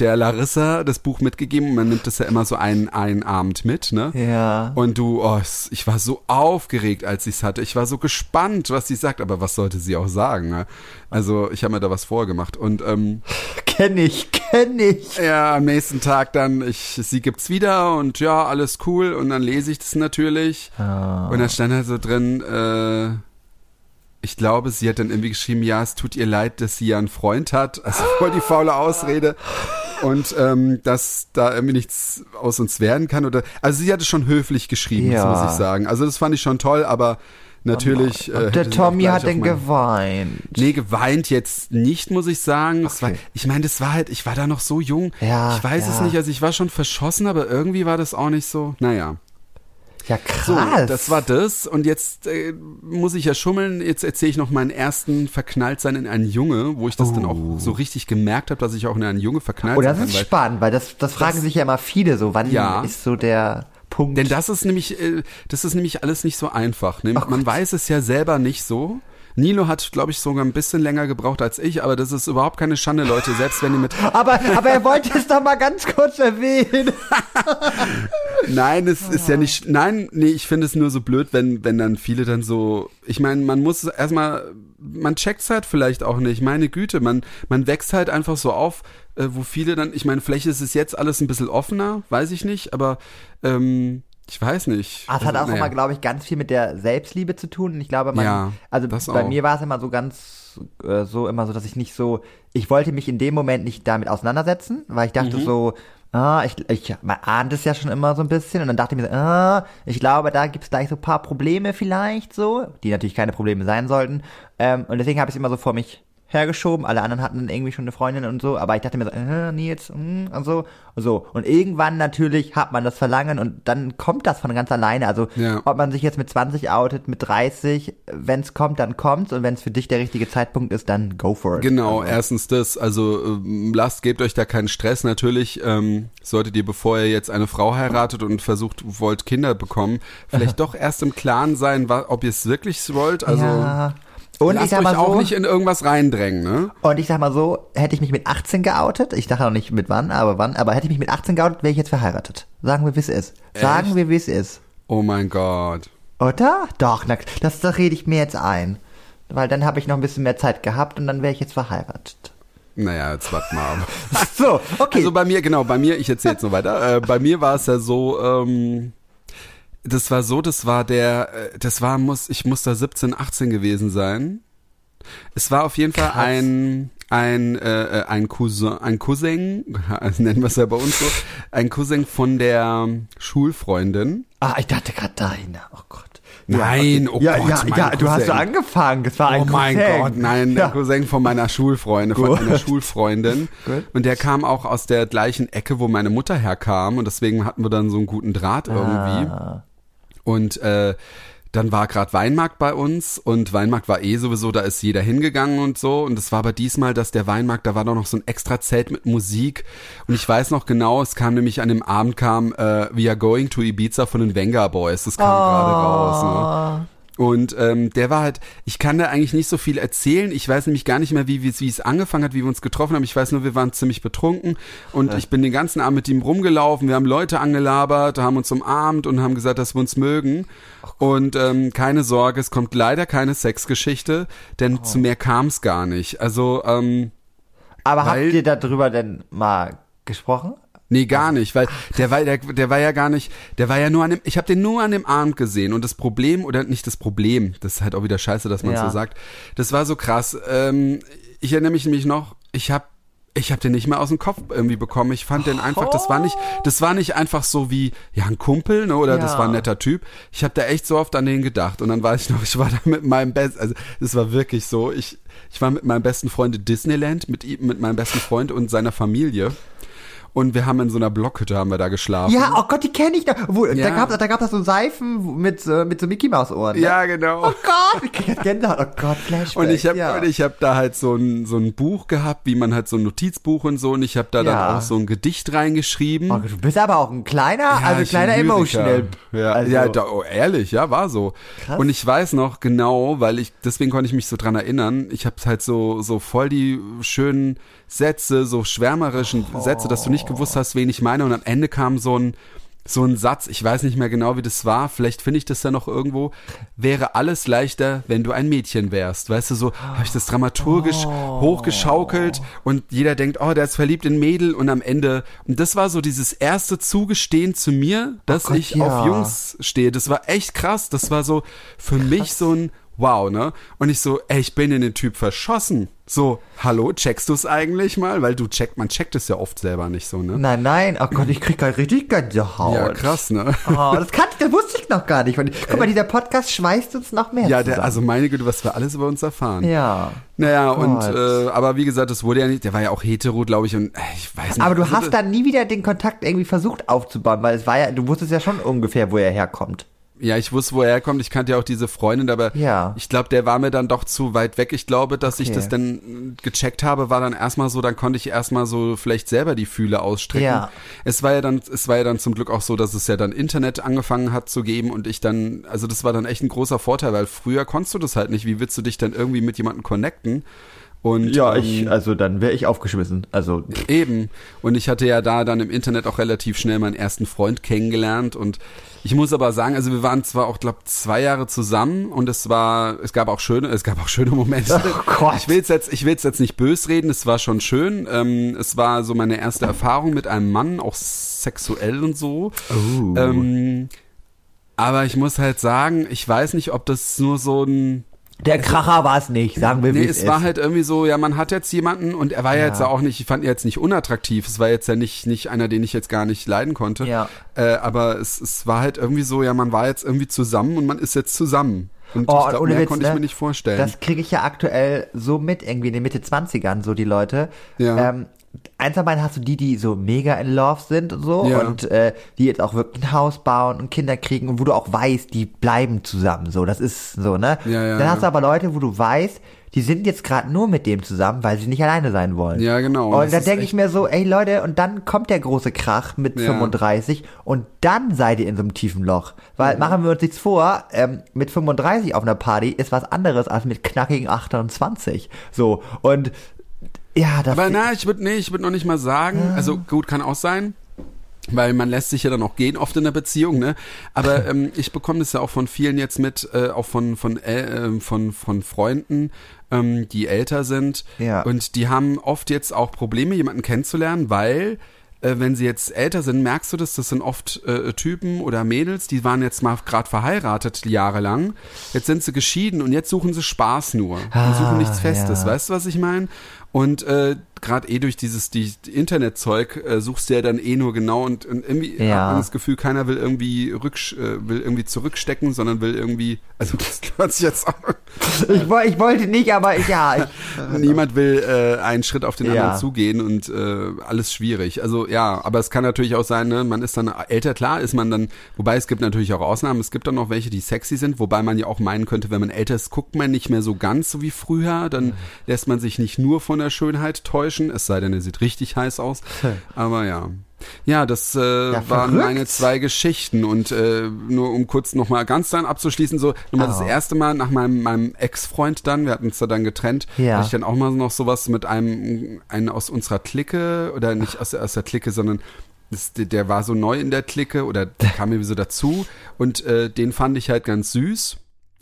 der Larissa das Buch mitgegeben. Man nimmt das ja immer so einen, einen Abend mit, ne? Ja. Und du, oh, ich war so aufgeregt, als ich es hatte. Ich war so gespannt, was sie sagt. Aber was sollte sie auch sagen? Ne? Also ich habe mir da was vorgemacht. Und ähm, Kenn ich, kenn ich. ja, am nächsten Tag dann, ich, sie gibt's wieder und ja, alles cool. Und dann lese ich das natürlich. Und da stand halt so drin, äh, ich glaube, sie hat dann irgendwie geschrieben, ja, es tut ihr leid, dass sie ja einen Freund hat. Also voll die faule Ausrede. Und ähm, dass da irgendwie nichts aus uns werden kann. Oder also sie hatte schon höflich geschrieben, Ja. das muss ich sagen. Also das fand ich schon toll, aber natürlich. äh, der Tommy hat mein- geweint. Nee, geweint jetzt nicht, muss ich sagen. Es war, Okay. ich meine, das war halt, ich war da noch so jung. Ja, ich weiß es ja. nicht, also ich war schon verschossen, aber irgendwie war das auch nicht so. Naja. Ja, So, krass. das war das. Und jetzt äh, muss ich ja schummeln. Jetzt erzähle ich noch meinen ersten Verknalltsein in einen Junge, wo ich das dann auch so richtig gemerkt habe, dass ich auch in einen Junge verknallt Oh, sein das kann. ist weil- spannend, weil das, das fragen sich ja immer viele so. Wann Ja. ist so der Punkt? Denn das ist nämlich, äh, das ist nämlich alles nicht so einfach. Ne? Man weiß es ja selber nicht so. Nilo hat, glaube ich, sogar ein bisschen länger gebraucht als ich, aber das ist überhaupt keine Schande, Leute. Selbst wenn ihr mit aber, aber er wollte es doch mal ganz kurz erwähnen. Nein, es ist ja nicht. Nein, nee, ich finde es nur so blöd, wenn, wenn dann viele dann so. Ich meine, man muss erstmal, man checkt's halt vielleicht auch nicht. Meine Güte, man, man wächst halt einfach so auf, äh, wo viele dann, ich meine, vielleicht ist es jetzt alles ein bisschen offener, weiß ich nicht, aber ähm, ich weiß nicht. Ah, es hat Also, auch naja. immer, glaube ich, ganz viel mit der Selbstliebe zu tun. Und ich glaube, man, Ja, also das bei auch. mir war es immer so ganz äh, so immer so, dass ich nicht so, ich wollte mich in dem Moment nicht damit auseinandersetzen, weil ich Mhm. dachte so, ah, ich, ich man ahnt es ja schon immer so ein bisschen und dann dachte ich mir so, ah, ich glaube, da gibt es gleich so ein paar Probleme vielleicht so, die natürlich keine Probleme sein sollten. Ähm, und deswegen habe ich es immer so vor mich hergeschoben. Alle anderen hatten dann irgendwie schon eine Freundin und so, aber ich dachte mir so, äh, Nils, mm, und so und so. Und irgendwann natürlich hat man das Verlangen und dann kommt das von ganz alleine. Also Ja. ob man sich jetzt mit 20 outet, mit 30, wenn es kommt, dann kommt's und wenn es für dich der richtige Zeitpunkt ist, dann go for it. Genau, Also, erstens das, also ähm, lasst, gebt euch da keinen Stress. Natürlich ähm, solltet ihr, bevor ihr jetzt eine Frau heiratet und versucht, wollt Kinder bekommen, vielleicht doch erst im Klaren sein, ob ihr es wirklich wollt. Also ja. Und ich lasst sag euch mal auch so, nicht in irgendwas reindrängen, ne? und ich sag mal so, hätte ich mich mit 18 geoutet, ich dachte noch nicht mit wann, aber wann, aber hätte ich mich mit 18 geoutet, wäre ich jetzt verheiratet. Sagen wir, wie es ist. Sagen Echt? wir, wie es ist. Oh mein Gott. Oder? Doch, na, das, das rede ich mir jetzt ein. Weil dann habe ich noch ein bisschen mehr Zeit gehabt und dann wäre ich jetzt verheiratet. Naja, jetzt warte mal. So, okay. Also bei mir, genau, bei mir, ich erzähle jetzt noch weiter. Äh, bei mir war es ja so, ähm, das war so, das war der, äh, das war, muss, ich muss da 17, 18 gewesen sein. Es war auf jeden Fall Krass. ein, ein, äh, äh, ein Cousin, ein Cousin, nennen wir es ja bei uns so, ein Cousin von der Schulfreundin. ah, ich dachte gerade deine. Oh Gott. Nein, oh ja, Gott, ja, mein ja, du hast so angefangen. Es war ein Oh mein Cousin. Gott, nein, der Ja. Cousin von meiner Schulfreundin, von Gut. einer Schulfreundin. Gut. Und der kam auch aus der gleichen Ecke, wo meine Mutter herkam. Und deswegen hatten wir dann so einen guten Draht irgendwie. Ah. Und äh, dann war gerade Weinmarkt bei uns und Weinmarkt war eh sowieso, da ist jeder hingegangen und so. Und es war aber diesmal, dass der Weinmarkt, da war doch noch so ein extra Zelt mit Musik. Und ich weiß noch genau, es kam nämlich an dem Abend kam äh, We Are Going to Ibiza von den Venga Boys. Das kam gerade raus. Ne? Und ähm, der war halt, ich kann da eigentlich nicht so viel erzählen. Ich weiß nämlich gar nicht mehr, wie, wie, wie es angefangen hat, wie wir uns getroffen haben. Ich weiß nur, wir waren ziemlich betrunken und ich bin den ganzen Abend mit ihm rumgelaufen. Wir haben Leute angelabert, haben uns umarmt und haben gesagt, dass wir uns mögen. Und ähm, keine Sorge, es kommt leider keine Sexgeschichte, denn zu mehr kam es gar nicht. Also ähm, Aber habt ihr darüber denn mal gesprochen? Nee, gar nicht, weil der war, der, der war ja gar nicht, der war ja nur an dem, ich habe den nur an dem Abend gesehen und das Problem, oder nicht das Problem, das ist halt auch wieder scheiße, dass man Ja. so sagt, das war so krass. Ähm, ich erinnere mich nämlich noch, ich habe ich habe den nicht mehr aus dem Kopf irgendwie bekommen. Ich fand den einfach, das war nicht, das war nicht einfach so wie, ja, ein Kumpel, ne, oder das Ja. war ein netter Typ. Ich habe da echt so oft an den gedacht. Und dann weiß ich noch, ich war da mit meinem besten, also das war wirklich so, ich, ich war mit meinem besten Freund in Disneyland, mit ihm, mit meinem besten Freund und seiner Familie. Und wir haben in so einer Blockhütte haben wir da geschlafen. Ja, oh Gott, die kenne ich noch. Wo, Da Ja. gab da gab es so Seifen mit, äh, mit so Mickey Maus Ohren. Ne? Ja, genau. Oh Gott, Gänsehaut. Oh Gott, Flashback. Und ich habe ja. und ich hab da halt so ein, so ein Buch gehabt, wie man halt so ein Notizbuch und so. Und ich habe da Ja. dann auch so ein Gedicht reingeschrieben. Oh, du bist aber auch ein kleiner, also ich kleiner. Emotional. Ja, also, ja da, oh, ehrlich, ja, war so. Krass. Und ich weiß noch genau, weil ich, deswegen konnte ich mich so dran erinnern, ich habe halt so, so voll die schönen Sätze, so schwärmerischen Sätze, dass du nicht gewusst hast, wen ich meine. Und am Ende kam so ein, so ein Satz, ich weiß nicht mehr genau, wie das war, vielleicht finde ich das ja noch irgendwo, wäre alles leichter, wenn du ein Mädchen wärst. Weißt du, so habe ich das dramaturgisch hochgeschaukelt und jeder denkt, oh, der ist verliebt in Mädel und am Ende, und das war so dieses erste Zugestehen zu mir, dass Gott, ich ja. auf Jungs stehe. Das war echt krass, das war so für mich so ein Wow, ne? Und ich so, ey, ich bin in den Typ verschossen. So, hallo, checkst du es eigentlich mal? Weil du checkt, man checkt es ja oft selber nicht so, ne? Nein, nein, oh Gott, ich krieg gerade richtig Gänsehaut. Ja, krass, ne? Oh, das kannte das wusste ich noch gar nicht. Guck mal, dieser Podcast schweißt uns noch mehr Ja, der, also meine Güte, was wir alles über uns erfahren. Ja. Naja, Gott. und äh, aber wie gesagt, das wurde ja nicht, der war ja auch hetero, glaube ich, und äh, ich weiß nicht. Aber du also, hast dann nie wieder den Kontakt irgendwie versucht aufzubauen, weil es war ja, du wusstest ja schon ungefähr, wo er herkommt. Ja, ich wusste, wo er herkommt. Ich kannte ja auch diese Freundin, aber Ja. ich glaube, der war mir dann doch zu weit weg. Ich glaube, dass ich Okay. das dann gecheckt habe, war dann erstmal so, dann konnte ich erstmal so vielleicht selber die Fühle ausstrecken. Ja. Es war ja dann, es war ja dann zum Glück auch so, dass es ja dann Internet angefangen hat zu geben und ich dann, also das war dann echt ein großer Vorteil, weil früher konntest du das halt nicht. Wie willst du dich dann irgendwie mit jemandem connecten? Und, Ja, ähm, ich, also dann wäre ich aufgeschmissen. Also, Eben. Und ich hatte ja da dann im Internet auch relativ schnell meinen ersten Freund kennengelernt und ich muss aber sagen, also wir waren zwar auch, glaube zwei Jahre zusammen und es war, es gab auch schöne, es gab auch schöne Momente. Oh Gott. Ich will jetzt, ich will jetzt nicht bös reden, es war schon schön. Ähm, es war so meine erste Erfahrung mit einem Mann, auch sexuell und so. Oh. Ähm, aber ich muss halt sagen, ich weiß nicht, ob das nur so ein der Kracher war es nicht, sagen wir, wie Nee, es es war ist. halt irgendwie so, ja, man hat jetzt jemanden und er war ja, Ja. jetzt auch nicht, ich fand ihn jetzt nicht unattraktiv, es war jetzt ja nicht, nicht einer, den ich jetzt gar nicht leiden konnte. Ja. Äh, aber es, es war halt irgendwie so, ja, man war jetzt irgendwie zusammen und man ist jetzt zusammen. Und Oh, ich glaub, mehr Witz, konnte ich ne? mir nicht vorstellen. Das kriege ich ja aktuell so mit, irgendwie in den Mitte 20ern, so die Leute. Ja. Ähm, eins am einen hast du die, die so mega in love sind und so Ja. und äh, die jetzt auch wirklich ein Haus bauen und Kinder kriegen und wo du auch weißt, die bleiben zusammen, so, das ist so, ne? Ja, ja, Dann hast du aber Leute, wo du weißt, die sind jetzt gerade nur mit dem zusammen, weil sie nicht alleine sein wollen. Ja, genau. Und Das da denke ich mir so, ey Leute, und dann kommt der große Krach mit Ja. 35 und dann seid ihr in so einem tiefen Loch. Weil machen wir uns nichts vor, ähm, mit 35 auf einer Party ist was anderes als mit knackigen 28. So, und ja, das aber na, ich würde nee, ich würde noch nicht mal sagen, also gut, kann auch sein. Weil man lässt sich ja dann auch gehen oft in der Beziehung, ne? Aber ähm, ich bekomme das ja auch von vielen jetzt mit, äh, auch von von äh, ähm, von von Freunden, ähm, die älter sind Ja. und die haben oft jetzt auch Probleme, jemanden kennenzulernen, weil äh, wenn sie jetzt älter sind, merkst du das, das sind oft äh, Typen oder Mädels, die waren jetzt mal gerade verheiratet jahrelang, jetzt sind sie geschieden und jetzt suchen sie Spaß nur und Ah, suchen nichts Festes, ja. weißt du, was ich meine? Und äh, gerade eh durch dieses die Internetzeug äh, suchst du ja dann eh nur genau und, und irgendwie Ja. hat man das Gefühl, keiner will irgendwie rücksch äh, will irgendwie zurückstecken, sondern will irgendwie, also das hört sich jetzt auch, ich, woll- ich wollte nicht, aber ja, ich, niemand will äh, einen Schritt auf den Ja. anderen zugehen und äh, alles schwierig. Also ja, aber es kann natürlich auch sein, ne, man ist dann älter, klar ist man dann, wobei es gibt natürlich auch Ausnahmen, es gibt dann noch welche, die sexy sind, wobei man ja auch meinen könnte, wenn man älter ist, guckt man nicht mehr so ganz so wie früher, dann lässt man sich nicht nur von der Schönheit täuschen, es sei denn, er sieht richtig heiß aus. Aber ja. Ja, das äh, waren verrückt. meine zwei Geschichten und äh, nur um kurz nochmal ganz dann abzuschließen, so nochmal das Oh. erste Mal nach meinem, meinem Ex-Freund dann, wir hatten uns da dann getrennt, Ja. hatte ich dann auch mal noch sowas mit einem, einen aus unserer Clique oder nicht aus der, aus der Clique, sondern das, der, war so neu in der Clique oder der kam mir so dazu und äh, den fand ich halt ganz süß.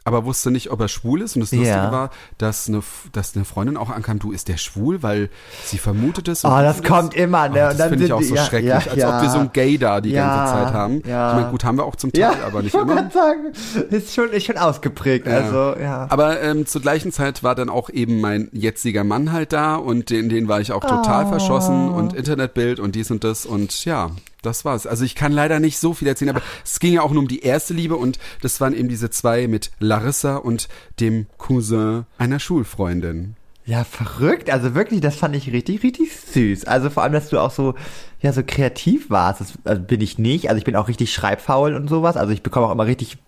Aber wusste nicht, ob er schwul ist. Und das Lustige Ja. war, dass eine, dass eine Freundin auch ankam, du, ist der schwul? Weil sie vermutet es. Oh, du das das- kommt immer, ne? Oh, Und das dann finde ich auch so ja, schrecklich, ja, als ob wir so ein Gay da die ganze Zeit haben. ja. Ich meine, gut, haben wir auch zum Teil, aber nicht ich wollte immer. gerade sagen, ist schon, ist schon ausgeprägt, also, ja. Aber ähm, zur gleichen Zeit war dann auch eben mein jetziger Mann halt da und den, den war ich auch total Oh. verschossen und Internetbild und dies und das und ja, das war's. Also ich kann leider nicht so viel erzählen, aber es ging ja auch nur um die erste Liebe und das waren eben diese zwei mit Larissa und dem Cousin einer Schulfreundin. Ja, verrückt. Also wirklich, das fand ich richtig, richtig süß. Also vor allem, dass du auch so, ja, so kreativ warst. Das also bin ich nicht. Also ich bin auch richtig schreibfaul und sowas. Also ich bekomme auch immer richtig,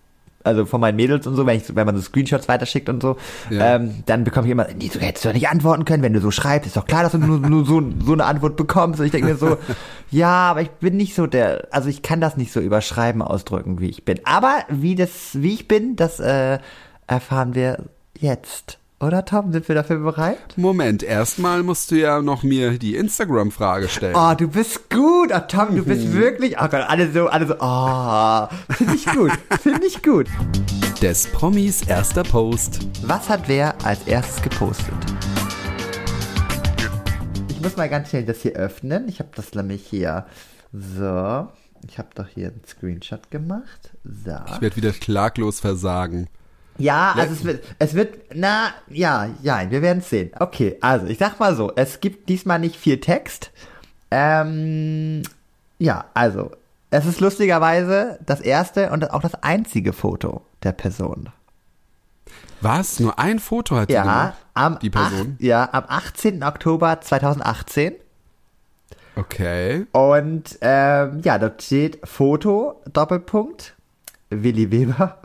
also von meinen Mädels und so, wenn ich, so- wenn man so Screenshots weiterschickt und so, Ja. ähm, dann bekomme ich immer, nee, du hättest doch nicht antworten können, wenn du so schreibst. Ist doch klar, dass du nur, nur so, so eine Antwort bekommst. Und ich denke mir so, ja, aber ich bin nicht so der, also ich kann das nicht so über Schreiben ausdrücken, wie ich bin. Aber wie das, wie ich bin, das äh, erfahren wir jetzt. Oder Tom, sind wir dafür bereit? Moment, erstmal musst du ja noch mir die Instagram-Frage stellen. Oh, du bist gut. Oh, Tom, du bist wirklich. Oh Gott, alle so, alle so. Oh, finde ich gut. Finde ich gut. Des Promis erster Post. Was hat wer als erstes gepostet? Ich muss mal ganz schnell das hier öffnen. Ich habe das nämlich hier. So. Ich habe doch hier einen Screenshot gemacht. So. Ich werde wieder klaglos versagen. Ja, also es wird, es wird, na, ja, ja, wir werden es sehen. Okay, also ich sag mal so, es gibt diesmal nicht viel Text. Ähm, ja, also, es ist lustigerweise das erste und auch das einzige Foto der Person. Was? Nur ein Foto hat die Ja, gemacht? am, Die Person? Ach, ja, am 18. Oktober 2018. Okay. Und ähm, ja, dort steht Foto, Doppelpunkt, Willi Weber,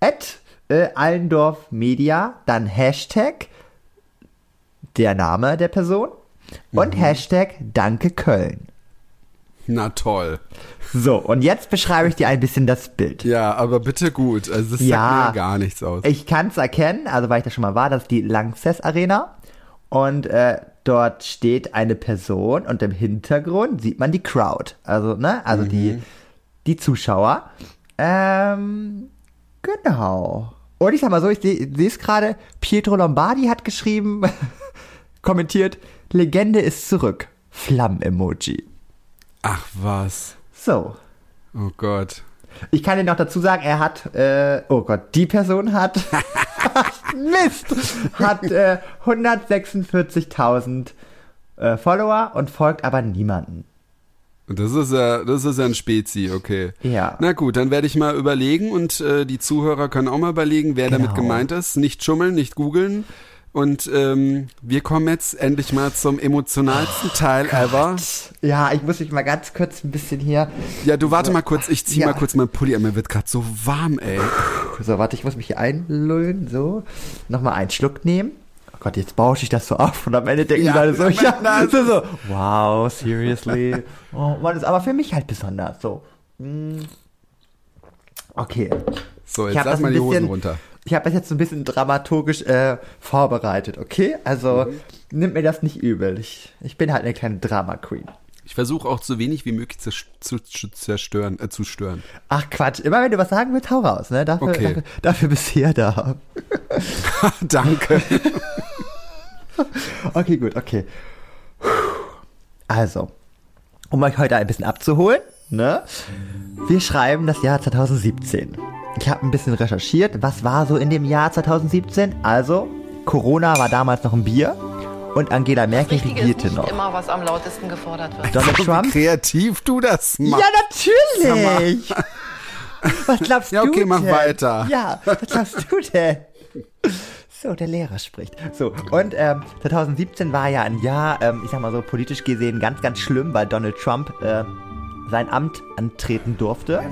at äh, Allendorf Media, dann Hashtag, der Name der Person und Hashtag Danke Köln. Na toll. So, und jetzt beschreibe ich dir ein bisschen das Bild. Ja, aber bitte gut. Also das sagt Ja. mir gar nichts aus. Ich kann es erkennen, also weil ich da schon mal war, das ist die Lanxess Arena. Und äh, dort steht eine Person und im Hintergrund sieht man die Crowd. Also, ne, also die, die Zuschauer. Ähm, genau. Und ich sag mal so, ich sehe es gerade, Pietro Lombardi hat geschrieben, kommentiert, Legende ist zurück. Flammen-Emoji. Ach was. So. Oh Gott. Ich kann dir noch dazu sagen, er hat, äh, oh Gott, die Person hat, Mist, hat äh, 146.000 äh, Follower und folgt aber niemanden. Das ist ja, das ist ja ein Spezi, okay. Ja. Na gut, dann werde ich mal überlegen und äh, die Zuhörer können auch mal überlegen, wer damit Genau. gemeint ist. Nicht schummeln, nicht googeln. Und ähm, wir kommen jetzt endlich mal zum emotionalsten Oh Teil ever. Ja, ich muss mich mal ganz kurz ein bisschen hier. Ja, du warte mal kurz, ich zieh Ja. mal kurz meinen Pulli an, mir wird gerade so warm, ey. So, warte, ich muss mich hier einlullen. So. Nochmal einen Schluck nehmen. Gott, jetzt bausche ich das so auf und am Ende denken Ja, Leute so, ja, na, so, so, wow, seriously. Oh, Mann, ist aber für mich halt besonders. So. Mm. Okay. So, jetzt lass mal die Hosen bisschen- runter. Ich habe das jetzt so ein bisschen dramaturgisch äh, vorbereitet, okay? Also Mhm. nimmt mir das nicht übel. Ich, ich bin halt eine kleine Drama-Queen. Ich versuche auch so wenig wie möglich zu, zu, zu zerstören, äh, zu stören. Ach Quatsch, immer wenn du was sagen willst, hau raus, ne? Dafür, Okay. dafür, dafür bist du ja da. Danke. Okay, gut, okay. Also, um euch heute ein bisschen abzuholen, ne? Wir schreiben das Jahr 2017. Ich habe ein bisschen recherchiert, was war so in dem Jahr 2017? Also, Corona war damals noch ein Bier und Angela Merkel regierte nicht noch. immer, was am lautesten gefordert wird. Donald Wie Trump? kreativ du das machst. Ja, natürlich! Was glaubst Ja, du okay, mach weiter. Ja, was glaubst du denn? So, der Lehrer spricht. So, und ähm, 2017 war ja ein Jahr, ähm, ich sag mal so, politisch gesehen ganz, ganz schlimm, weil Donald Trump äh, sein Amt antreten durfte.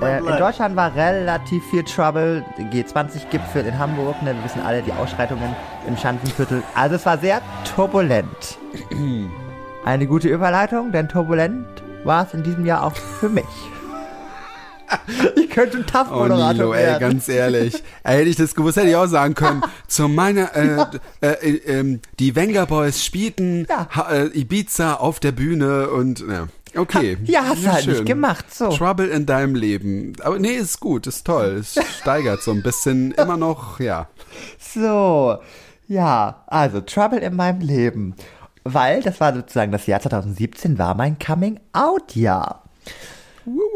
Äh, in Deutschland war relativ viel Trouble. G20-Gipfel in Hamburg, ne, wir wissen alle die Ausschreitungen im Schanzenviertel. Also es war sehr turbulent. Eine gute Überleitung, denn turbulent war es in diesem Jahr auch für mich. Ich könnte ein Oh TAF-Moderator Nilo, ey, werden. ganz ehrlich. Ey, hätte ich das gewusst, hätte ich auch sagen können. Zu meiner, äh, äh, äh, ähm, die Wenger Boys spielten Ja. ha, äh, Ibiza auf der Bühne und, ja. Okay. Ja, hast du halt schön. nicht gemacht, so. Trouble in deinem Leben. Aber nee, ist gut, ist toll. Es steigert so ein bisschen immer noch, ja. So, ja, also Trouble in meinem Leben. Weil das war sozusagen das Jahr 2017 war mein Coming-out-Jahr.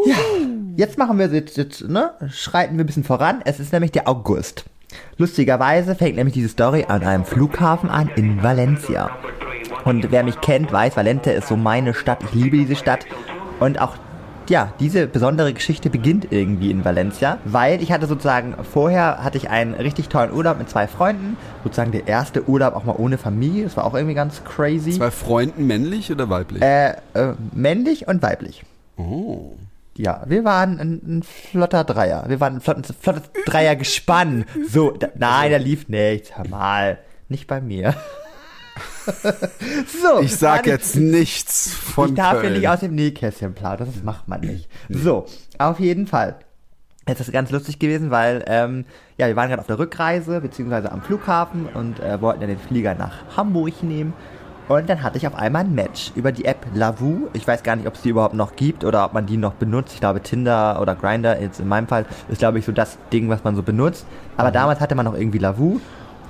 Ja, jetzt machen wir jetzt, jetzt, ne, schreiten wir ein bisschen voran. Es ist nämlich der August. Lustigerweise fängt nämlich diese Story an einem Flughafen an in Valencia. Und wer mich kennt, weiß, Valencia ist so meine Stadt. Ich liebe diese Stadt. Und auch, ja, diese besondere Geschichte beginnt irgendwie in Valencia, weil ich hatte sozusagen, vorher hatte ich einen richtig tollen Urlaub mit zwei Freunden. Sozusagen der erste Urlaub auch mal ohne Familie. Das war auch irgendwie ganz crazy. Zwei Freunden, männlich oder weiblich? Äh, äh, männlich und weiblich. oh. Ja, wir waren ein, ein flotter Dreier. Wir waren ein flottes, flottes Dreier-Gespann. So, da, nein, da lief nichts. Hör mal, nicht bei mir. so, Ich sag nicht- jetzt nichts von Ich darf ja Köln. nicht aus dem Nähkästchen plaudern, das macht man nicht. So, auf jeden Fall. Jetzt ist es ganz lustig gewesen, weil ähm, ja, wir waren gerade auf der Rückreise, beziehungsweise am Flughafen und äh, wollten ja den Flieger nach Hamburg nehmen. Und dann hatte ich auf einmal ein Match über die App Lavu. Ich weiß gar nicht, ob es die überhaupt noch gibt oder ob man die noch benutzt. Ich glaube, Tinder oder Grinder, jetzt in meinem Fall, ist glaube ich so das Ding, was man so benutzt. Aber damals hatte man noch irgendwie Lavu.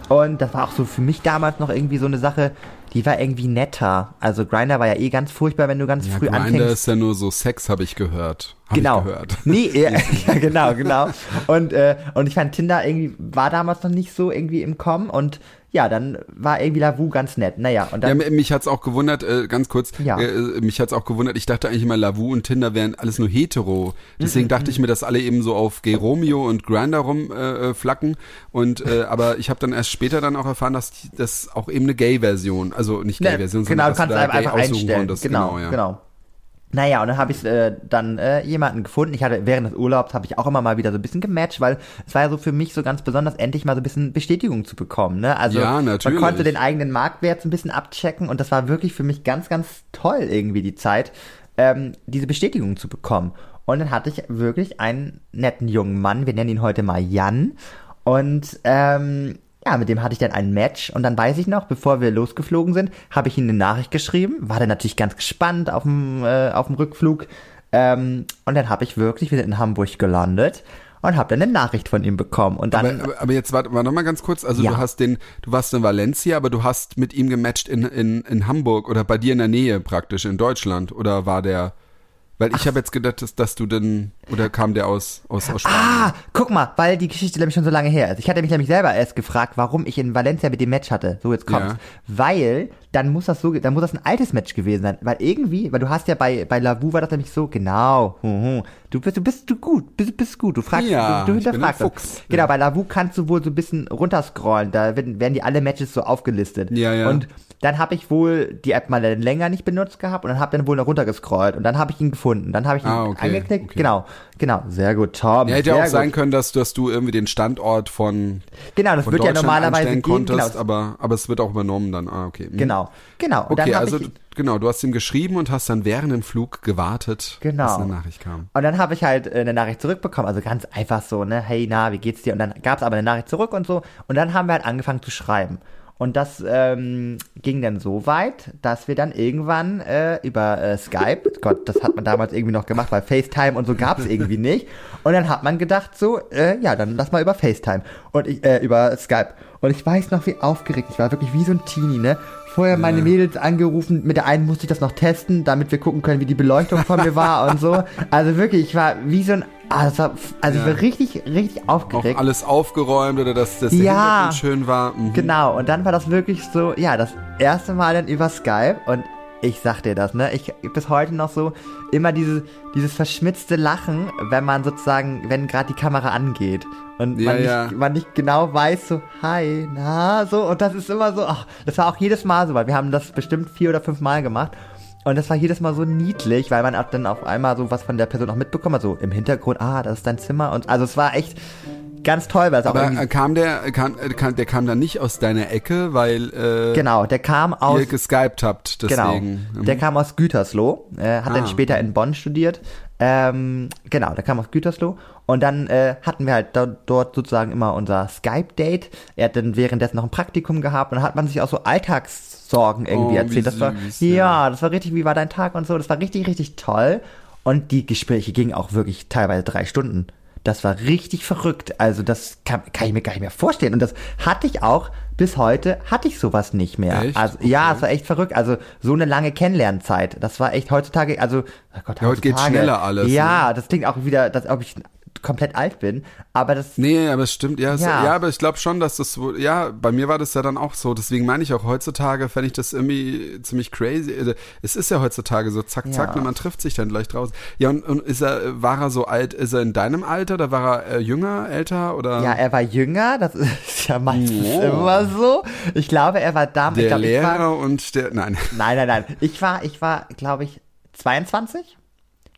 Und das war auch so für mich damals noch irgendwie so eine Sache, die war irgendwie netter. Also Grinder war ja eh ganz furchtbar, wenn du ganz Ja, früh Grindr anfängst. ist ja nur so Sex, habe ich gehört. Hab genau. Ich gehört. Nee, ja, ja, genau, genau. Und, äh, und ich fand Tinder irgendwie, war damals noch nicht so irgendwie im Kommen und ja, dann war irgendwie Lavu ganz nett. Naja, und Ja, dann. mi- mich hat's auch gewundert, äh, ganz kurz, Ja. äh, mich hat's auch gewundert, ich dachte eigentlich immer, Lavu und Tinder wären alles nur hetero. Deswegen dachte ich mir, dass alle eben so auf Gay Romeo und Grindr rum äh, äh, flacken. Und äh, aber ich habe dann erst später dann auch erfahren, dass das auch eben eine Gay-Version, also nicht Ne, Gay-Version, genau, du sondern kannst dass einfach, da Gay einfach aussuchen einstellen. konntest. Genau, ja. genau. Naja, und dann habe ich äh, dann äh, jemanden gefunden. Ich hatte während des Urlaubs habe ich auch immer mal wieder so ein bisschen gematcht, weil es war ja so für mich so ganz besonders, endlich mal so ein bisschen Bestätigung zu bekommen. Ne? Also Ja, natürlich. man konnte den eigenen Marktwert so ein bisschen abchecken und das war wirklich für mich ganz, ganz toll irgendwie die Zeit, ähm, diese Bestätigung zu bekommen. Und dann hatte ich wirklich einen netten jungen Mann, wir nennen ihn heute mal Jan. Und ähm, ja, mit dem hatte ich dann ein Match und dann weiß ich noch, bevor wir losgeflogen sind, habe ich ihm eine Nachricht geschrieben, war dann natürlich ganz gespannt auf dem, äh, auf dem Rückflug ähm, und dann habe ich wirklich, wir sind in Hamburg gelandet und habe dann eine Nachricht von ihm bekommen und dann... Aber, aber, jetzt warte, warte noch mal ganz kurz, also Ja. du hast den, du warst in Valencia, aber du hast mit ihm gematcht in, in, in Hamburg oder bei dir in der Nähe praktisch, in Deutschland oder war der... Weil ich habe jetzt gedacht, dass, dass du denn, oder kam der aus, aus, aus Spanien? Ah, guck mal, weil die Geschichte nämlich schon so lange her ist. Ich hatte mich nämlich selber erst gefragt, warum ich in Valencia mit dem Match hatte. So, jetzt kommt's. Ja. Weil, dann muss das so, dann muss das ein altes Match gewesen sein. Weil irgendwie, weil du hast ja bei, bei Lavu war das nämlich so, genau, hu, hu, du bist, du bist du gut, bist, bist gut, du fragst, Ja, du, du hinterfragst. Fuchs. Genau, Ja. bei Lavu kannst du wohl so ein bisschen runterscrollen, da werden, werden die alle Matches so aufgelistet. Ja, ja. Und dann habe ich wohl die App mal länger nicht benutzt gehabt und dann habe dann wohl noch runtergescrollt und dann habe ich ihn gefunden. Dann habe ich ihn Ah, okay, angeklickt. okay. Genau, genau, sehr gut, Tom. Ja, hätte auch gut. sein können, dass, dass du irgendwie den Standort von, Genau, das von wird ja normalerweise gehen. konntest, Genau, aber, aber es wird auch übernommen dann. Ah, okay. Mhm. Genau, genau. Und Okay, also ich, genau, du hast ihm geschrieben und hast dann während dem Flug gewartet, Genau. bis eine Nachricht kam. und dann habe ich halt äh, eine Nachricht zurückbekommen, also ganz einfach so, ne, hey, na, wie geht's dir? Und dann gab es aber eine Nachricht zurück und so. Und dann haben wir halt angefangen zu schreiben. Und das ähm, ging dann so weit, dass wir dann irgendwann äh, über äh, Skype, Gott, das hat man damals irgendwie noch gemacht, weil FaceTime und so gab es irgendwie nicht. Und dann hat man gedacht so, äh, ja, dann lass mal über FaceTime und ich, äh, über Skype. Und ich weiß noch, wie aufgeregt ich war, wirklich wie so ein Teenie, ne? Vorher meine Mädels angerufen, mit der einen musste ich das noch testen, damit wir gucken können, wie die Beleuchtung von mir war und so. Also wirklich, ich war wie so ein, ah, das also ich Ja. war richtig, richtig Auch aufgeregt. alles aufgeräumt oder dass, der Ja. Schön war. Mhm. Genau, und dann war das wirklich so, ja, das erste Mal dann über Skype und ich sag dir das, ne? Ich bis heute noch so immer diese, dieses verschmitzte Lachen, wenn man sozusagen, wenn gerade die Kamera angeht und Ja, man, ja. Nicht, man nicht genau weiß, so, hi, na, so, und das ist immer so, ach, das war auch jedes Mal so, weil wir haben das bestimmt vier oder fünf Mal gemacht. Und das war jedes Mal so niedlich, weil man auch dann auf einmal so was von der Person auch mitbekommen hat, so im Hintergrund, ah, das ist dein Zimmer und also es war echt ganz toll, weil es auch Aber äh, kam der, kam, äh, kam, der kam dann nicht aus deiner Ecke, weil äh, genau, der kam aus ihr geskypt habt, Genau. deswegen. Mhm. Der kam aus Gütersloh, äh, hat dann Ah, später in Bonn studiert. Ähm, genau, der kam aus Gütersloh. Und dann äh, hatten wir halt da, dort sozusagen immer unser Skype-Date. Er hat dann währenddessen noch ein Praktikum gehabt und dann hat man sich auch so Alltagssorgen irgendwie Oh, erzählt. Das war, süß, ja, ja. das war richtig, wie war dein Tag und so. Das war richtig, richtig toll. Und die Gespräche gingen auch wirklich teilweise drei Stunden. Das war richtig verrückt. Also das kann, kann ich mir gar nicht mehr vorstellen. Und das hatte ich auch bis heute, hatte ich sowas nicht mehr. Echt? Also ja, Okay. es war echt verrückt. Also so eine lange Kennenlernzeit. Das war echt heutzutage, also oh Gott, Ja, heute heutzutage- schneller alles, ne? Ja, das klingt auch wieder, dass ob ich komplett alt bin. Aber das Nee, aber es stimmt, ja, es, Ja. ja. aber ich glaube schon, dass das, ja, bei mir war das ja dann auch so. Deswegen meine ich auch heutzutage, fände ich das irgendwie ziemlich crazy. Also, Es ist ja heutzutage so zack, zack, Ja. und man trifft sich dann gleich draußen. Ja, und, und ist er, war er so alt, ist er in deinem Alter oder war er äh, jünger, älter oder? ja, er war jünger, das ist ja meistens Oh. immer so. Ich glaube, er war damals, ich der glaube, ich war, Lehrer und der, nein. Nein, nein, nein. Ich war, ich war, glaube ich, 22.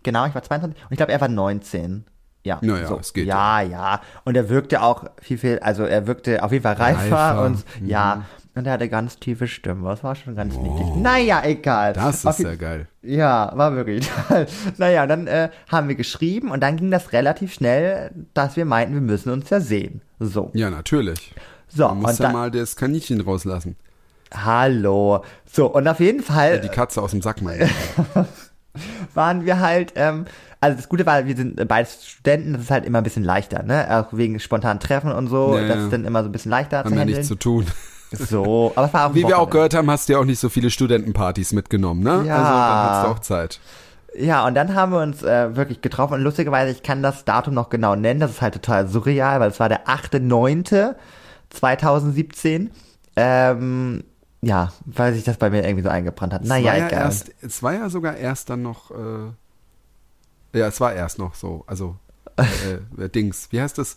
Genau, ich war 22. Und ich glaube, er war 19. Ja, Na ja, so. es geht ja, ja. Und er wirkte auch viel, viel, also er wirkte auf jeden Fall reifer, Reifer, und ja. Und er hatte ganz tiefe Stimme. Das war schon ganz niedlich. Naja, egal. Das ist ja geil. Ja, war wirklich toll. Naja, dann äh, haben wir geschrieben und dann ging das relativ schnell, dass wir meinten, wir müssen uns ja sehen. So. Ja, natürlich. So, Man muss ja dann, mal das Kaninchen rauslassen. hallo. So, und auf jeden Fall. Die Katze aus dem Sack meine waren wir halt, ähm, also das Gute war, wir sind beides Studenten, das ist halt immer ein bisschen leichter, ne? Auch wegen spontanen Treffen und so, Ja, das ist dann immer so ein bisschen leichter Haben zu ja handeln. nichts zu tun. so, aber es war auch Wie wir auch gehört haben, hast du ja auch nicht so viele Studentenpartys mitgenommen, ne? Ja. Also dann hast du auch Zeit. Ja, und dann haben wir uns äh, wirklich getroffen und lustigerweise, ich kann das Datum noch genau nennen, das ist halt total surreal, weil es war der 8.9.2017. Ähm, ja, weil sich das bei mir irgendwie so eingebrannt hat. Es Naja, war ja egal. erst, es war ja sogar erst dann noch, äh, ja, es war erst noch so, also äh, äh, Dings, wie heißt das?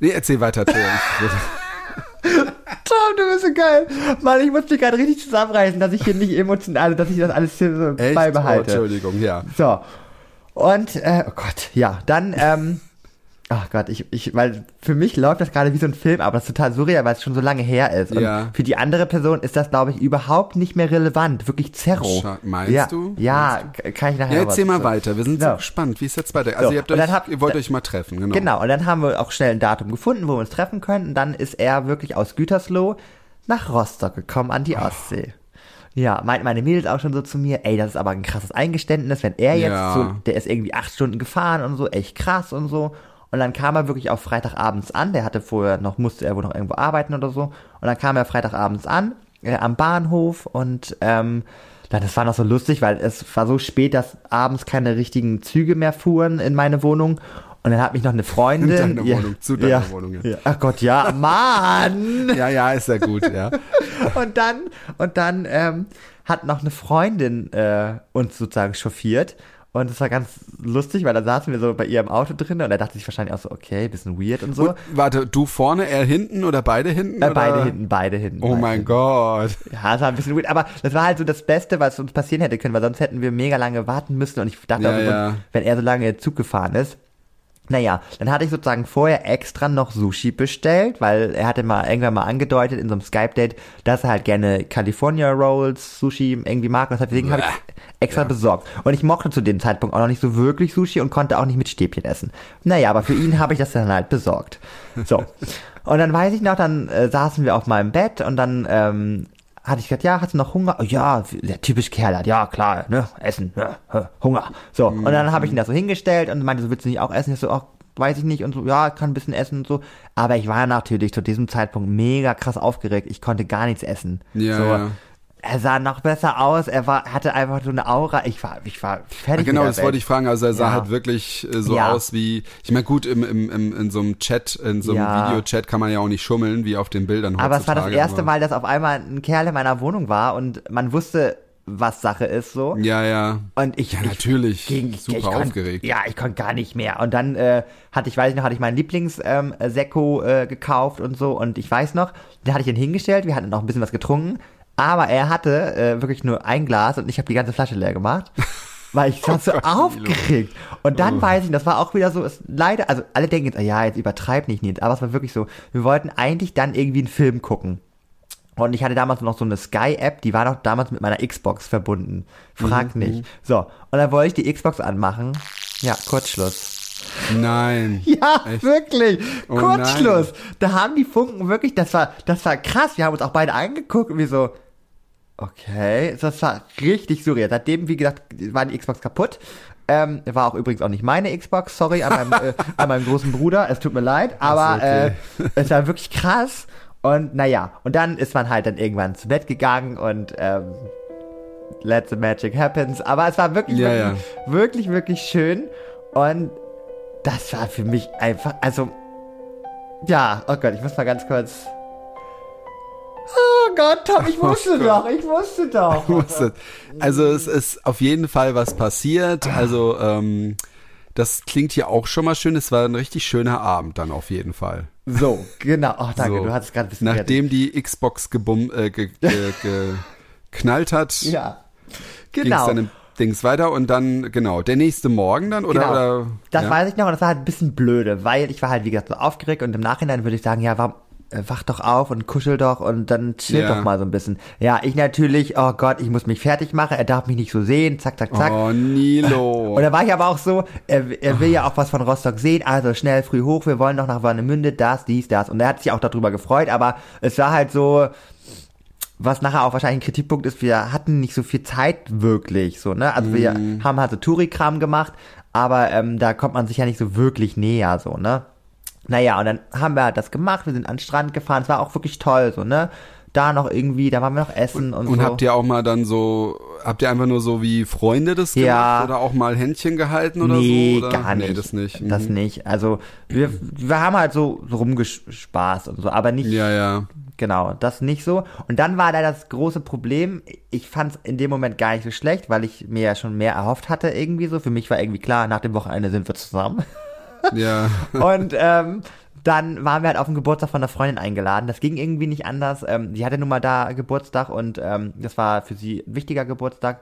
Nee, erzähl weiter. Ich- Tom, du bist so geil. Mann, ich muss mich gerade richtig zusammenreißen, dass ich hier nicht emotional, dass ich das alles hier so Echt? Oh, beibehalte. Entschuldigung, ja. So. Und, äh, oh Gott, ja, dann, ähm, Ach Gott, ich, ich, weil für mich läuft das gerade wie so ein Film, aber das ist total surreal, weil es schon so lange her ist. Und Ja. für die andere Person ist das, glaube ich, überhaupt nicht mehr relevant. Wirklich Zerro. Scha- meinst ja, du? Ja, k- kann ich nachher Ja, erzähl mal zu- weiter. Wir sind Genau. so gespannt, wie es jetzt weiter. Also So, ihr, habt euch, hab- ihr wollt euch mal treffen, genau. Genau, und dann haben wir auch schnell ein Datum gefunden, wo wir uns treffen können. Und dann ist er wirklich aus Gütersloh nach Rostock gekommen an die Ostsee. Ja, meinten meine Mädels auch schon so zu mir, ey, das ist aber ein krasses Eingeständnis, wenn er jetzt Ja. so, der ist irgendwie acht Stunden gefahren und so, echt krass und so. Und dann kam er wirklich auch Freitagabends an, der hatte vorher noch, musste er wohl noch irgendwo arbeiten oder so. Und dann kam er Freitagabends an, äh, am Bahnhof und ähm, dann, das war noch so lustig, weil es war so spät, dass abends keine richtigen Züge mehr fuhren in meine Wohnung. Und dann hat mich noch eine Freundin. In deine Wohnung, zu deiner ja, Wohnung, ja. Ja. Ach Gott, ja, Mann! Ja, ja, ist ja gut, ja. und dann, und dann ähm, hat noch eine Freundin äh, uns sozusagen chauffiert. Und es war ganz lustig, weil da saßen wir so bei ihr im Auto drin und er dachte sich wahrscheinlich auch so, okay, bisschen weird und so. Und, warte, du vorne, er hinten oder beide hinten? äh, oder? beide hinten, beide hinten. Oh beide mein hinten. Gott. Ja, es war ein bisschen weird, aber das war halt so das Beste, was uns passieren hätte können, weil sonst hätten wir mega lange warten müssen und ich dachte Ja, auch, so, ja. wenn er so lange Zug gefahren ist. Naja, dann hatte ich sozusagen vorher extra noch Sushi bestellt, weil er hatte mal irgendwann mal angedeutet in so einem Skype-Date, dass er halt gerne California Rolls, Sushi irgendwie mag. Und deswegen habe ich extra besorgt. Und ich mochte zu dem Zeitpunkt auch noch nicht so wirklich Sushi und konnte auch nicht mit Stäbchen essen. Naja, aber für ihn habe ich das dann halt besorgt. So. Und dann weiß ich noch, dann äh, saßen wir auf meinem Bett und dann ähm, hatte ich gesagt, ja, hast du noch Hunger? Oh, ja, der typisch Kerl hat, ja, klar, ne, Essen, ne, Hunger. So, und dann habe ich ihn da so hingestellt und meinte, so willst du nicht auch essen? Ich so, ach, weiß ich nicht und so, ja, kann ein bisschen essen und so. Aber ich war natürlich zu diesem Zeitpunkt mega krass aufgeregt. Ich konnte gar nichts essen. Ja, so, ja. Er sah noch besser aus, er war, hatte einfach so eine Aura. Ich war, ich war fertig. Genau, mit der das wollte ich fragen. Also er sah Ja. halt wirklich äh, so Ja. aus wie, ich meine gut, im, im, im, in so einem Chat, in so einem Ja. Videochat kann man ja auch nicht schummeln, wie auf den Bildern Aber es war das erste Mal, dass auf einmal ein Kerl in meiner Wohnung war und man wusste, was Sache ist so. Ja, ja. Und ich, Ja, ich natürlich. ging Super ich konnt- aufgeregt. Ja, ich konnte gar nicht mehr. Und dann äh, hatte ich, weiß ich noch, hatte ich meinen Lieblings ähm, Sekko äh, gekauft und so. Und ich weiß noch, den hatte ich ihn hingestellt. Wir hatten noch ein bisschen was getrunken. Aber er hatte äh, wirklich nur ein Glas und ich habe die ganze Flasche leer gemacht. Weil ich war so Gott, aufgeregt. Und dann Oh. weiß ich, das war auch wieder so, es leider, also alle denken jetzt, ja, jetzt übertreib nicht, Nils. Aber es war wirklich so, wir wollten eigentlich dann irgendwie einen Film gucken. Und ich hatte damals noch so eine Sky-App, die war noch damals mit meiner Xbox verbunden. Frag Mhm, nicht. So, und dann wollte ich die Xbox anmachen. Ja, Kurzschluss. Nein. Ja, Echt? wirklich. Oh Kurzschluss. Da haben die Funken wirklich, das war, das war krass. Wir haben uns auch beide angeguckt und wir so, okay, das war richtig surreal. Seitdem, wie gesagt, war die Xbox kaputt. Ähm, war auch übrigens auch nicht meine Xbox, sorry, an meinem, äh, an meinem großen Bruder, es tut mir leid, aber okay. äh, es war wirklich krass. Und naja, und dann ist man halt dann irgendwann zu Bett gegangen und ähm, let the magic happens. Aber es war wirklich, Ja, wirklich, wirklich, wirklich schön. Und das war für mich einfach, also, ja, oh Gott, ich muss mal ganz kurz. Oh Gott, Tom, ich wusste Oh doch, ich wusste doch. Wusste. Also es ist auf jeden Fall was passiert. Also ähm, das klingt hier auch schon mal schön. Es war ein richtig schöner Abend dann auf jeden Fall. So, genau. Oh, danke, so. du hattest gerade ein bisschen Nachdem die Xbox gebum, äh, ge, ge, geknallt hat. Ja. ging es Genau. dann im Dings weiter und dann, genau, der nächste Morgen dann, oder? Genau. oder Das ja? weiß ich noch und das war halt ein bisschen blöde, weil ich war halt, wie gesagt, so aufgeregt und im Nachhinein würde ich sagen, ja, warum, wach doch auf und kuschel doch und dann chill Ja. doch mal so ein bisschen. Ja, ich natürlich, oh Gott, ich muss mich fertig machen, er darf mich nicht so sehen, zack, zack, zack. Oh, Nilo. Und da war ich aber auch so, er, er will ja auch was von Rostock sehen, also schnell früh hoch, wir wollen doch nach Warnemünde, das, dies, das. Und er hat sich auch darüber gefreut, aber es war halt so, was nachher auch wahrscheinlich ein Kritikpunkt ist, wir hatten nicht so viel Zeit wirklich, so, ne? Also wir haben halt so Touri-Kram gemacht, aber ähm, da kommt man sich ja nicht so wirklich näher, so, ne? Naja, und dann haben wir halt das gemacht, wir sind an den Strand gefahren, es war auch wirklich toll, so, ne? Da noch irgendwie, da waren wir noch essen und, Und so. habt ihr auch mal dann so, habt ihr einfach nur so wie Freunde das gemacht Ja. oder auch mal Händchen gehalten oder nee, so? Oder? gar nicht. Nee, das nicht. Das Mhm. nicht. Also wir, wir haben halt so, so rumgespaßt und so, aber nicht, Ja, ja. genau, das nicht so. Und dann war da das große Problem, ich fand es in dem Moment gar nicht so schlecht, weil ich mir ja schon mehr erhofft hatte irgendwie so. Für mich war irgendwie klar, nach dem Wochenende sind wir zusammen. Ja. Und ähm, dann waren wir halt auf den Geburtstag von einer Freundin eingeladen. Das ging irgendwie nicht anders. Ähm, sie hatte nun mal da Geburtstag und ähm, das war für sie ein wichtiger Geburtstag.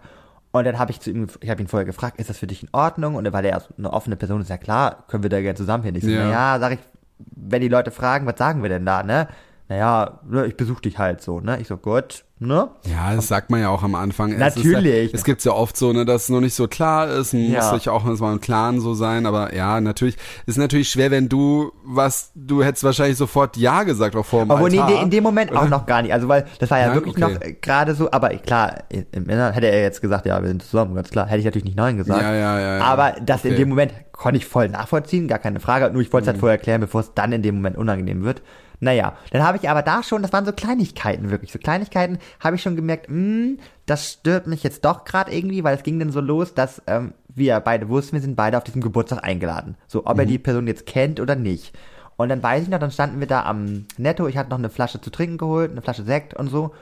Und dann habe ich zu ihm, ich habe ihn vorher gefragt, ist das für dich in Ordnung? Und weil er eine offene Person ist, ja klar, können wir da gerne zusammen hin. Ich so, Ja. naja, sag ich, wenn die Leute fragen, was sagen wir denn da, ne? Naja, ne, ich besuche dich halt so, ne? Ich so, gut, ne? Ja, das sagt man ja auch am Anfang. Es ist Natürlich. Es gibt ja oft so, ne, dass es noch nicht so klar ist. Man Ja. muss sich auch mal im Klaren so sein. Aber ja, natürlich ist natürlich schwer, wenn du was, du hättest wahrscheinlich sofort Ja gesagt, auch vor dem Obwohl, nee, Altar. in dem Moment auch noch gar nicht. Also, weil das war ja Nein? wirklich Okay. noch gerade so, aber klar, im Inneren hätte er jetzt gesagt, ja, wir sind zusammen, ganz klar. Hätte ich natürlich nicht Nein gesagt. Ja, ja, ja, ja. Aber das in Okay. dem Moment konnte ich voll nachvollziehen, gar keine Frage. Nur ich wollte es Mhm. halt vorher erklären, bevor es dann in dem Moment unangenehm wird. Naja, dann habe ich aber da schon, das waren so Kleinigkeiten wirklich, so Kleinigkeiten, habe ich schon gemerkt, mh, das stört mich jetzt doch gerade irgendwie, weil es ging dann so los, dass ähm, wir beide wussten, wir sind beide auf diesem Geburtstag eingeladen. So, ob Mhm. er die Person jetzt kennt oder nicht. Und dann weiß ich noch, dann standen wir da am Netto, ich hatte noch eine Flasche zu trinken geholt, eine Flasche Sekt und so.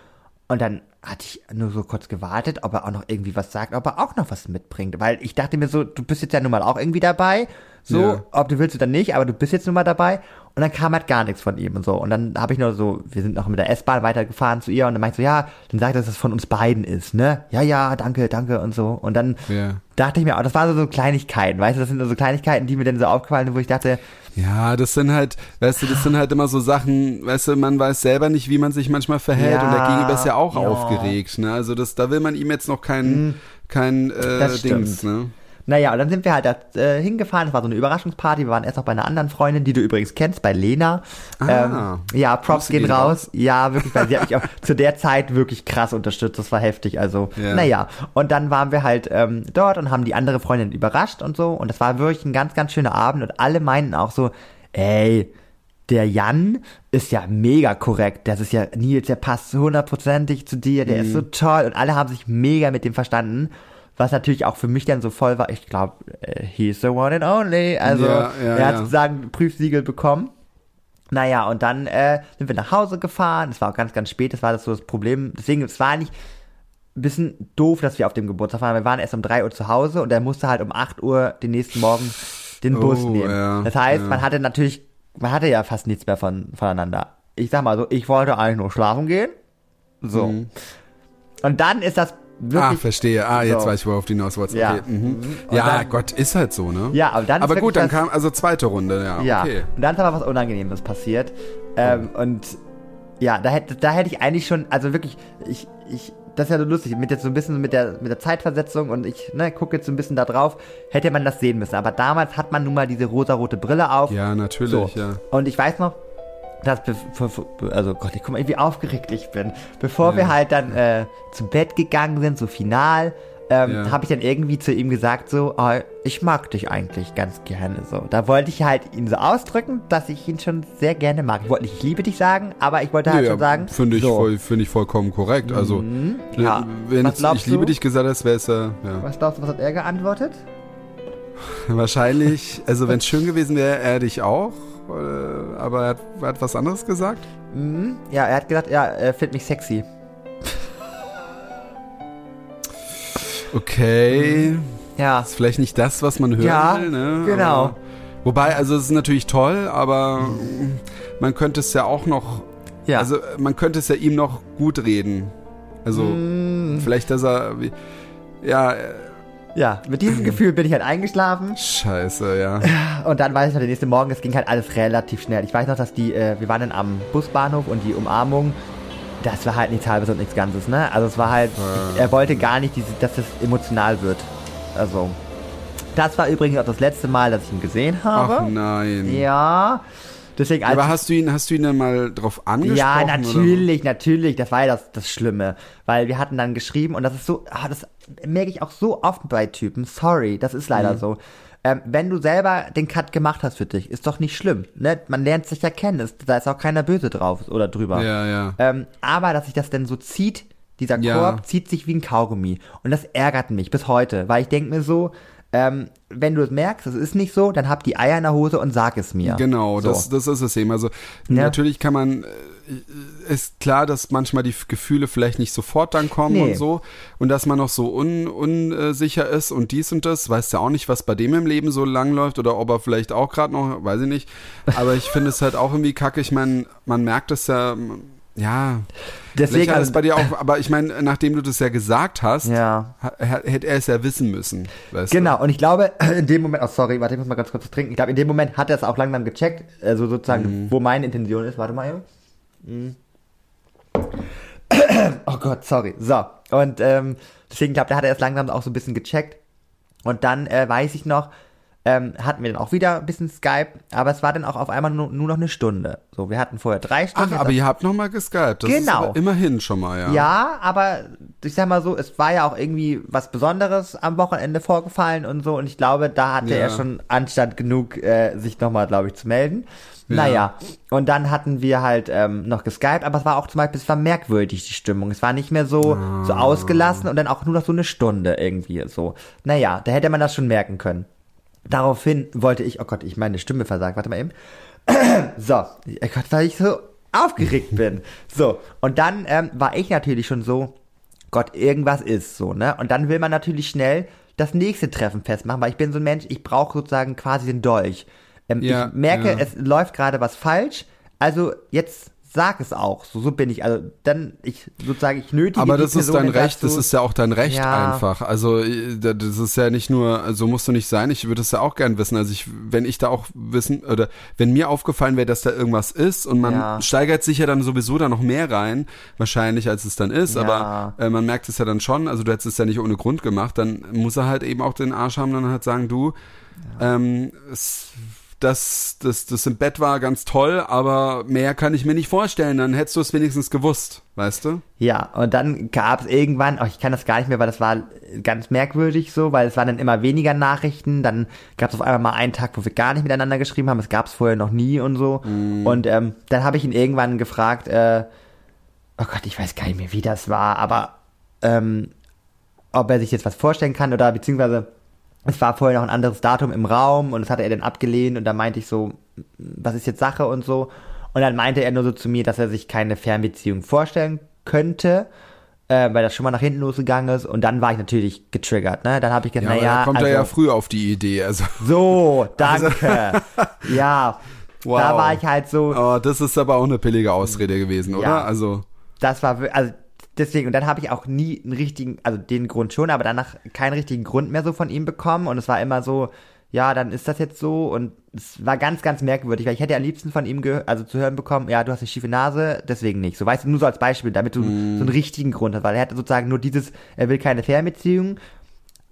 Und dann hatte ich nur so kurz gewartet, ob er auch noch irgendwie was sagt, ob er auch noch was mitbringt. Weil ich dachte mir so, du bist jetzt ja nun mal auch irgendwie dabei. So, Ja. ob du willst oder nicht, aber du bist jetzt nun mal dabei. Und dann kam halt gar nichts von ihm und so. Und dann habe ich nur so, wir sind noch mit der S-Bahn weitergefahren zu ihr und dann meinte ich so, ja, dann sag, dass es von uns beiden ist, ne? Ja, ja, danke, danke und so. Und dann Ja. dachte ich mir, das waren so, so Kleinigkeiten, weißt du, das sind so Kleinigkeiten, die mir dann so aufgefallen sind, wo ich dachte, Ja, das sind halt, weißt du, das sind halt immer so Sachen, weißt du, man weiß selber nicht, wie man sich manchmal verhält Ja, und der Gegenüber ist ja auch ja. Mhm. aufgeregt, ne? Also das, da will man ihm jetzt noch kein, kein äh, Das stimmt. Dings, ne? Naja, und dann sind wir halt da äh, hingefahren. Es war so eine Überraschungsparty. Wir waren erst noch bei einer anderen Freundin, die du übrigens kennst, bei Lena. Ah. ähm, ja, Props gehen raus. Ja, wirklich, weil sie hat mich auch zu der Zeit wirklich krass unterstützt. Das war heftig. Also, Ja. naja. Und dann waren wir halt ähm, dort und haben die andere Freundin überrascht und so. Und das war wirklich ein ganz, ganz schöner Abend. Und alle meinten auch so, ey, der Jan ist ja mega korrekt. Das ist ja Nils, der passt hundertprozentig zu dir, der ist Mhm. so toll und alle haben sich mega mit dem verstanden. Was natürlich auch für mich dann so voll war, ich glaube, he's the one and only. Also Ja, ja, er hat sozusagen Prüfsiegel bekommen. Naja, und dann äh, sind wir nach Hause gefahren. Es war auch ganz, ganz spät, das war das so das Problem. Deswegen, es war eigentlich ein bisschen doof, dass wir auf dem Geburtstag waren. Wir waren erst um 3 Uhr zu Hause und er musste halt um 8 Uhr den nächsten Morgen den Bus Oh, nehmen. ja, das heißt, ja. man hatte natürlich, man hatte ja fast nichts mehr von, voneinander. Ich sag mal so, ich wollte eigentlich nur schlafen gehen. So. Mhm. Und dann ist das Ah, wirklich. verstehe. Ah, jetzt So. weiß ich, worauf du hinaus wolltest. Ja. Okay. Mhm. Und Ja, dann- Gott, ist halt so, ne? Ja, aber dann ist Aber gut, dann kam, also zweite Runde, ja. Ja, Okay. und dann ist aber was Unangenehmes passiert. Ähm, und ja, da hätte, da hätte ich eigentlich schon, also wirklich, ich, ich, das ist ja so lustig, mit jetzt so ein bisschen mit der, mit der Zeitversetzung und ich, ne, gucke jetzt so ein bisschen da drauf, hätte man das sehen müssen. Aber damals hat man nun mal diese rosarote Brille auf. Ja, natürlich, So. ja. Und ich weiß noch, bev- also Gott, ich guck mal, wie aufgeregt ich bin. Bevor Ja. wir halt dann äh, zu Bett gegangen sind, so final, ähm, Ja. habe ich dann irgendwie zu ihm gesagt so, oh, ich mag dich eigentlich ganz gerne so. Da wollte ich halt ihn so ausdrücken, dass ich ihn schon sehr gerne mag. Ich wollte nicht, ich liebe dich sagen, aber ich wollte halt Nee, schon sagen, Finde ich, so, voll, finde ich vollkommen korrekt. Also, Ja. ne, wenn Was jetzt glaubst ich liebe du? dich gesagt hast, wäre es ja, ja. was glaubst du, was hat er geantwortet? Wahrscheinlich, also wenn es schön gewesen wäre, er dich auch. Aber er hat, er hat was anderes gesagt. Mhm. Ja, er hat gesagt, ja, er findet mich sexy. Okay. Ja, Ist vielleicht nicht das, was man hören Ja, will, ne? genau. Aber, wobei, also es ist natürlich toll, aber man könnte es ja auch noch, ja. also man könnte es ja ihm noch gut reden. Also Mm. vielleicht, dass er, ja, ja, mit diesem Gefühl bin ich halt eingeschlafen. scheiße, ja. Und dann weiß ich noch, der nächste Morgen, es ging halt alles relativ schnell. Ich weiß noch, dass die, äh, wir waren dann am Busbahnhof und die Umarmung, das war halt nichts halbes und nichts Ganzes, ne? Also es war halt, Ja. er wollte gar nicht, diese, dass das emotional wird. Also, das war übrigens auch das letzte Mal, dass ich ihn gesehen habe. Ach nein. Ja, deswegen Aber hast du ihn, hast du ihn dann mal drauf angesprochen? ja, natürlich, natürlich. Das war ja das, das Schlimme. Weil wir hatten dann geschrieben und das ist so, ah, das merke ich auch so oft bei Typen. Sorry, das ist Mhm. leider so. Ähm, wenn du selber den Cut gemacht hast für dich, ist doch nicht schlimm. Ne? Man lernt sich ja kennen. Ist, da ist auch keiner böse drauf oder drüber. Ja, ja. Ähm, aber dass sich das denn so zieht, dieser Ja. Korb zieht sich wie ein Kaugummi. Und das ärgert mich bis heute, weil ich denke mir so, ähm, wenn du es merkst, es ist nicht so, dann hab die Eier in der Hose und sag es mir. Genau, so. das, das ist es eben. Also Ja. natürlich kann man, äh, ist klar, dass manchmal die Gefühle vielleicht nicht sofort dann kommen Nee. und so und dass man noch so un, unsicher ist und dies und das, weiß ja auch nicht, was bei dem im Leben so lang läuft oder ob er vielleicht auch gerade noch, weiß ich nicht. Aber ich finde es halt auch irgendwie kacke. Ich meine, man merkt es ja, ja. Deswegen, also- bei dir auch, aber ich meine, nachdem du das ja gesagt hast, Ja. hätte er es ja wissen müssen. Genau, und ich glaube, in dem Moment, oh sorry, warte, ich muss mal ganz kurz was trinken. Ich glaube, in dem Moment hat er es auch langsam gecheckt, also sozusagen, wo meine Intention ist. Warte mal eben. Mhm. Oh Gott, sorry. So, und ähm, deswegen glaube, da hat er es langsam auch so ein bisschen gecheckt. Und dann äh, weiß ich noch, ähm, hatten wir dann auch wieder ein bisschen Skype, aber es war dann auch auf einmal nur, nur noch eine Stunde. So, wir hatten vorher drei Ach, Stunden. aber ihr habt nochmal geskypt. Das ist Genau. aber immerhin schon mal, ja. Ja, aber ich sag mal so, es war ja auch irgendwie was Besonderes am Wochenende vorgefallen und so und ich glaube, da hatte Ja. er schon Anstand genug, äh, sich nochmal, glaube ich, zu melden. Ja. Naja, und dann hatten wir halt ähm, noch geskypt, aber es war auch zum Beispiel, es war merkwürdig, die Stimmung. Es war nicht mehr so, so Ah. ausgelassen und dann auch nur noch so eine Stunde irgendwie so. Naja, da hätte man das schon merken können. Daraufhin wollte ich, oh Gott, ich meine Stimme versagt, warte mal eben. So, oh Gott, weil ich so aufgeregt bin. So, und dann ähm, war ich natürlich schon so, Gott, irgendwas ist so, ne? Und dann will man natürlich schnell das nächste Treffen festmachen, weil ich bin so ein Mensch, ich brauche sozusagen quasi den Dolch. Ähm, Ja, ich merke, ja. es läuft gerade was falsch, also jetzt sag es auch. So, so bin ich. Also dann, ich sozusagen, ich nötige Aber das ist dein dazu- Recht, das ist ja auch dein Recht Ja. einfach. Also äh, das ist ja nicht nur, so musst du nicht sein, ich würde es ja auch gern wissen. Also ich, wenn ich da auch wissen, oder wenn mir aufgefallen wäre, dass da irgendwas ist und man Ja. steigert sich ja dann sowieso da noch mehr rein, wahrscheinlich als es dann ist, Ja. aber äh, man merkt es ja dann schon, also du hättest es ja nicht ohne Grund gemacht, dann muss er halt eben auch den Arsch haben, dann halt sagen, du, ähm, es, das, das, das im Bett war ganz toll, aber mehr kann ich mir nicht vorstellen, dann hättest du es wenigstens gewusst, weißt du? Ja, und dann gab es irgendwann, oh, ich kann das gar nicht mehr, weil das war ganz merkwürdig so, weil es waren dann immer weniger Nachrichten, dann gab es auf einmal mal einen Tag, wo wir gar nicht miteinander geschrieben haben, das gab es vorher noch nie und so. Und ähm, dann habe ich ihn irgendwann gefragt, äh, oh Gott, ich weiß gar nicht mehr, wie das war, aber ähm, ob er sich jetzt was vorstellen kann oder beziehungsweise es war vorher noch ein anderes Datum im Raum und das hatte er dann abgelehnt und da meinte ich so, was ist jetzt Sache und so. Und dann meinte er nur so zu mir, dass er sich keine Fernbeziehung vorstellen könnte, äh, weil das schon mal nach hinten losgegangen ist und dann war ich natürlich getriggert, ne? Dann habe ich Ja, gedacht, naja, da kommt also, er ja früh auf die Idee, also. so, danke. ja, Wow. da war ich halt so, Oh, das ist aber auch eine billige Ausrede gewesen, oder? Ja. Also, das war, also deswegen, und dann habe ich auch nie einen richtigen, also den Grund schon, aber danach keinen richtigen Grund mehr so von ihm bekommen. Und es war immer so, ja, dann ist das jetzt so. Und es war ganz, ganz merkwürdig, weil ich hätte am liebsten von ihm gehört, also zu hören bekommen, ja, du hast eine schiefe Nase, deswegen nicht. So, weißt du, nur so als Beispiel, damit du so einen richtigen Grund hast, weil er hatte sozusagen nur dieses, er will keine Fernbeziehung,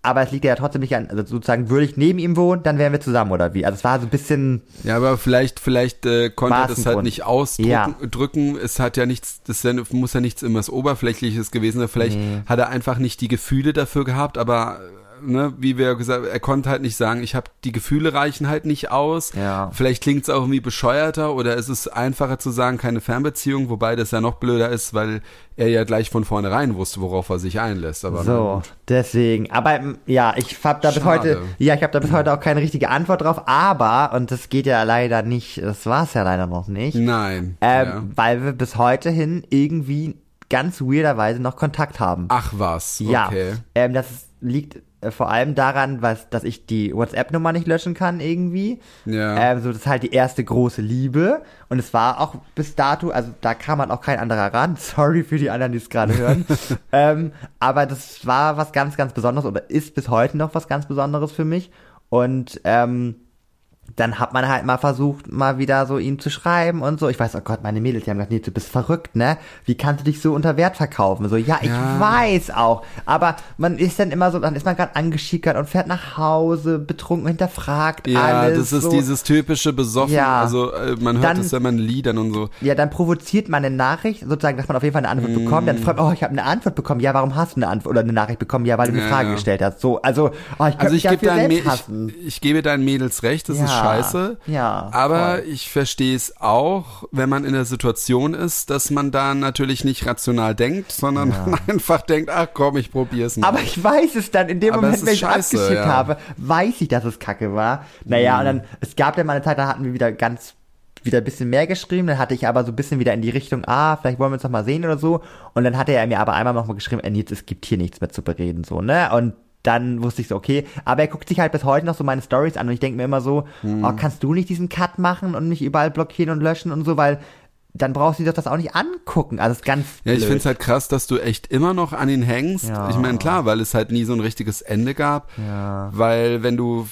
aber es liegt ja trotzdem nicht an, also sozusagen, würde ich neben ihm wohnen, dann wären wir zusammen oder wie. Also es war so ein bisschen, ja, aber vielleicht, vielleicht äh, konnte er das halt nicht ausdrücken. Ja. Drücken. Es hat ja nichts, das muss ja nichts immer Oberflächliches gewesen sein. Vielleicht hat er einfach nicht die Gefühle dafür gehabt, aber ne, wie wir gesagt, er konnte halt nicht sagen, ich habe die Gefühle reichen halt nicht aus. Ja. Vielleicht klingt es auch irgendwie bescheuerter oder es ist einfacher zu sagen, keine Fernbeziehung, wobei das ja noch blöder ist, weil er ja gleich von vornherein wusste, worauf er sich einlässt. Aber So, deswegen. Aber ja, ich habe da bis heute, ja, ich habe da bis heute auch keine richtige Antwort drauf. Aber und das geht ja leider nicht, das war's ja leider noch nicht, Nein. ähm, ja. weil wir bis heute hin irgendwie ganz weirderweise noch Kontakt haben. Ach was, ja, okay. ähm, das liegt vor allem daran, was, dass ich die WhatsApp-Nummer nicht löschen kann irgendwie. Ja. Ähm, so, das ist halt die erste große Liebe. Und es war auch bis dato, also da kam man auch kein anderer ran. Sorry für die anderen, die es gerade hören. ähm, aber das war was ganz, ganz Besonderes oder ist bis heute noch was ganz Besonderes für mich. Und ähm, dann hat man halt mal versucht, mal wieder so ihm zu schreiben und so. Ich weiß, oh Gott, meine Mädels, die haben gesagt, nee, du bist verrückt, ne? Wie kannst du dich so unter Wert verkaufen? So, ja, ich Ja. weiß auch. Aber man ist dann immer so, dann ist man gerade angeschickert und fährt nach Hause, betrunken, hinterfragt Ja, alles. das ist so. dieses typische Besoffen, Ja. also äh, man hört Dann- es ja immer in Liedern und so. Ja, dann provoziert man eine Nachricht, sozusagen, dass man auf jeden Fall eine Antwort bekommt. Dann freut man, oh, ich habe eine Antwort bekommen. Ja, warum hast du eine Antwort oder eine Nachricht bekommen? Ja, weil du eine Ja, Frage ja. gestellt hast. So, also, oh, ich könnte Also mich ich gebe deinen, hassen. ich, ich gebe deinen Mädels recht, das ist Ja, scheiße. ja, Aber voll. ich verstehe es auch, wenn man in der Situation ist, dass man da natürlich nicht rational denkt, sondern einfach denkt, ach komm, ich probier's mal. Aber ich weiß es dann, in dem Aber Moment, wenn ich abgeschickt ja. habe, weiß ich, dass es kacke war. Naja, und dann, es gab dann mal eine Zeit, da hatten wir wieder ganz, wieder ein bisschen mehr geschrieben, dann hatte ich aber so ein bisschen wieder in die Richtung, ah, vielleicht wollen wir uns noch mal sehen oder so. Und dann hatte er mir aber einmal noch mal geschrieben, äh, Nils, es gibt hier nichts mehr zu bereden, so, ne? Und dann wusste ich so, okay, aber er guckt sich halt bis heute noch so meine Stories an und ich denke mir immer so, Hm. oh, kannst du nicht diesen Cut machen und mich überall blockieren und löschen und so, weil dann brauchst du dir doch das auch nicht angucken. Also, es ist ganz Ja, ich finde es halt krass, dass du echt immer noch an ihn hängst. Ja. Ich meine, klar, weil es halt nie so ein richtiges Ende gab. Ja. Weil wenn du,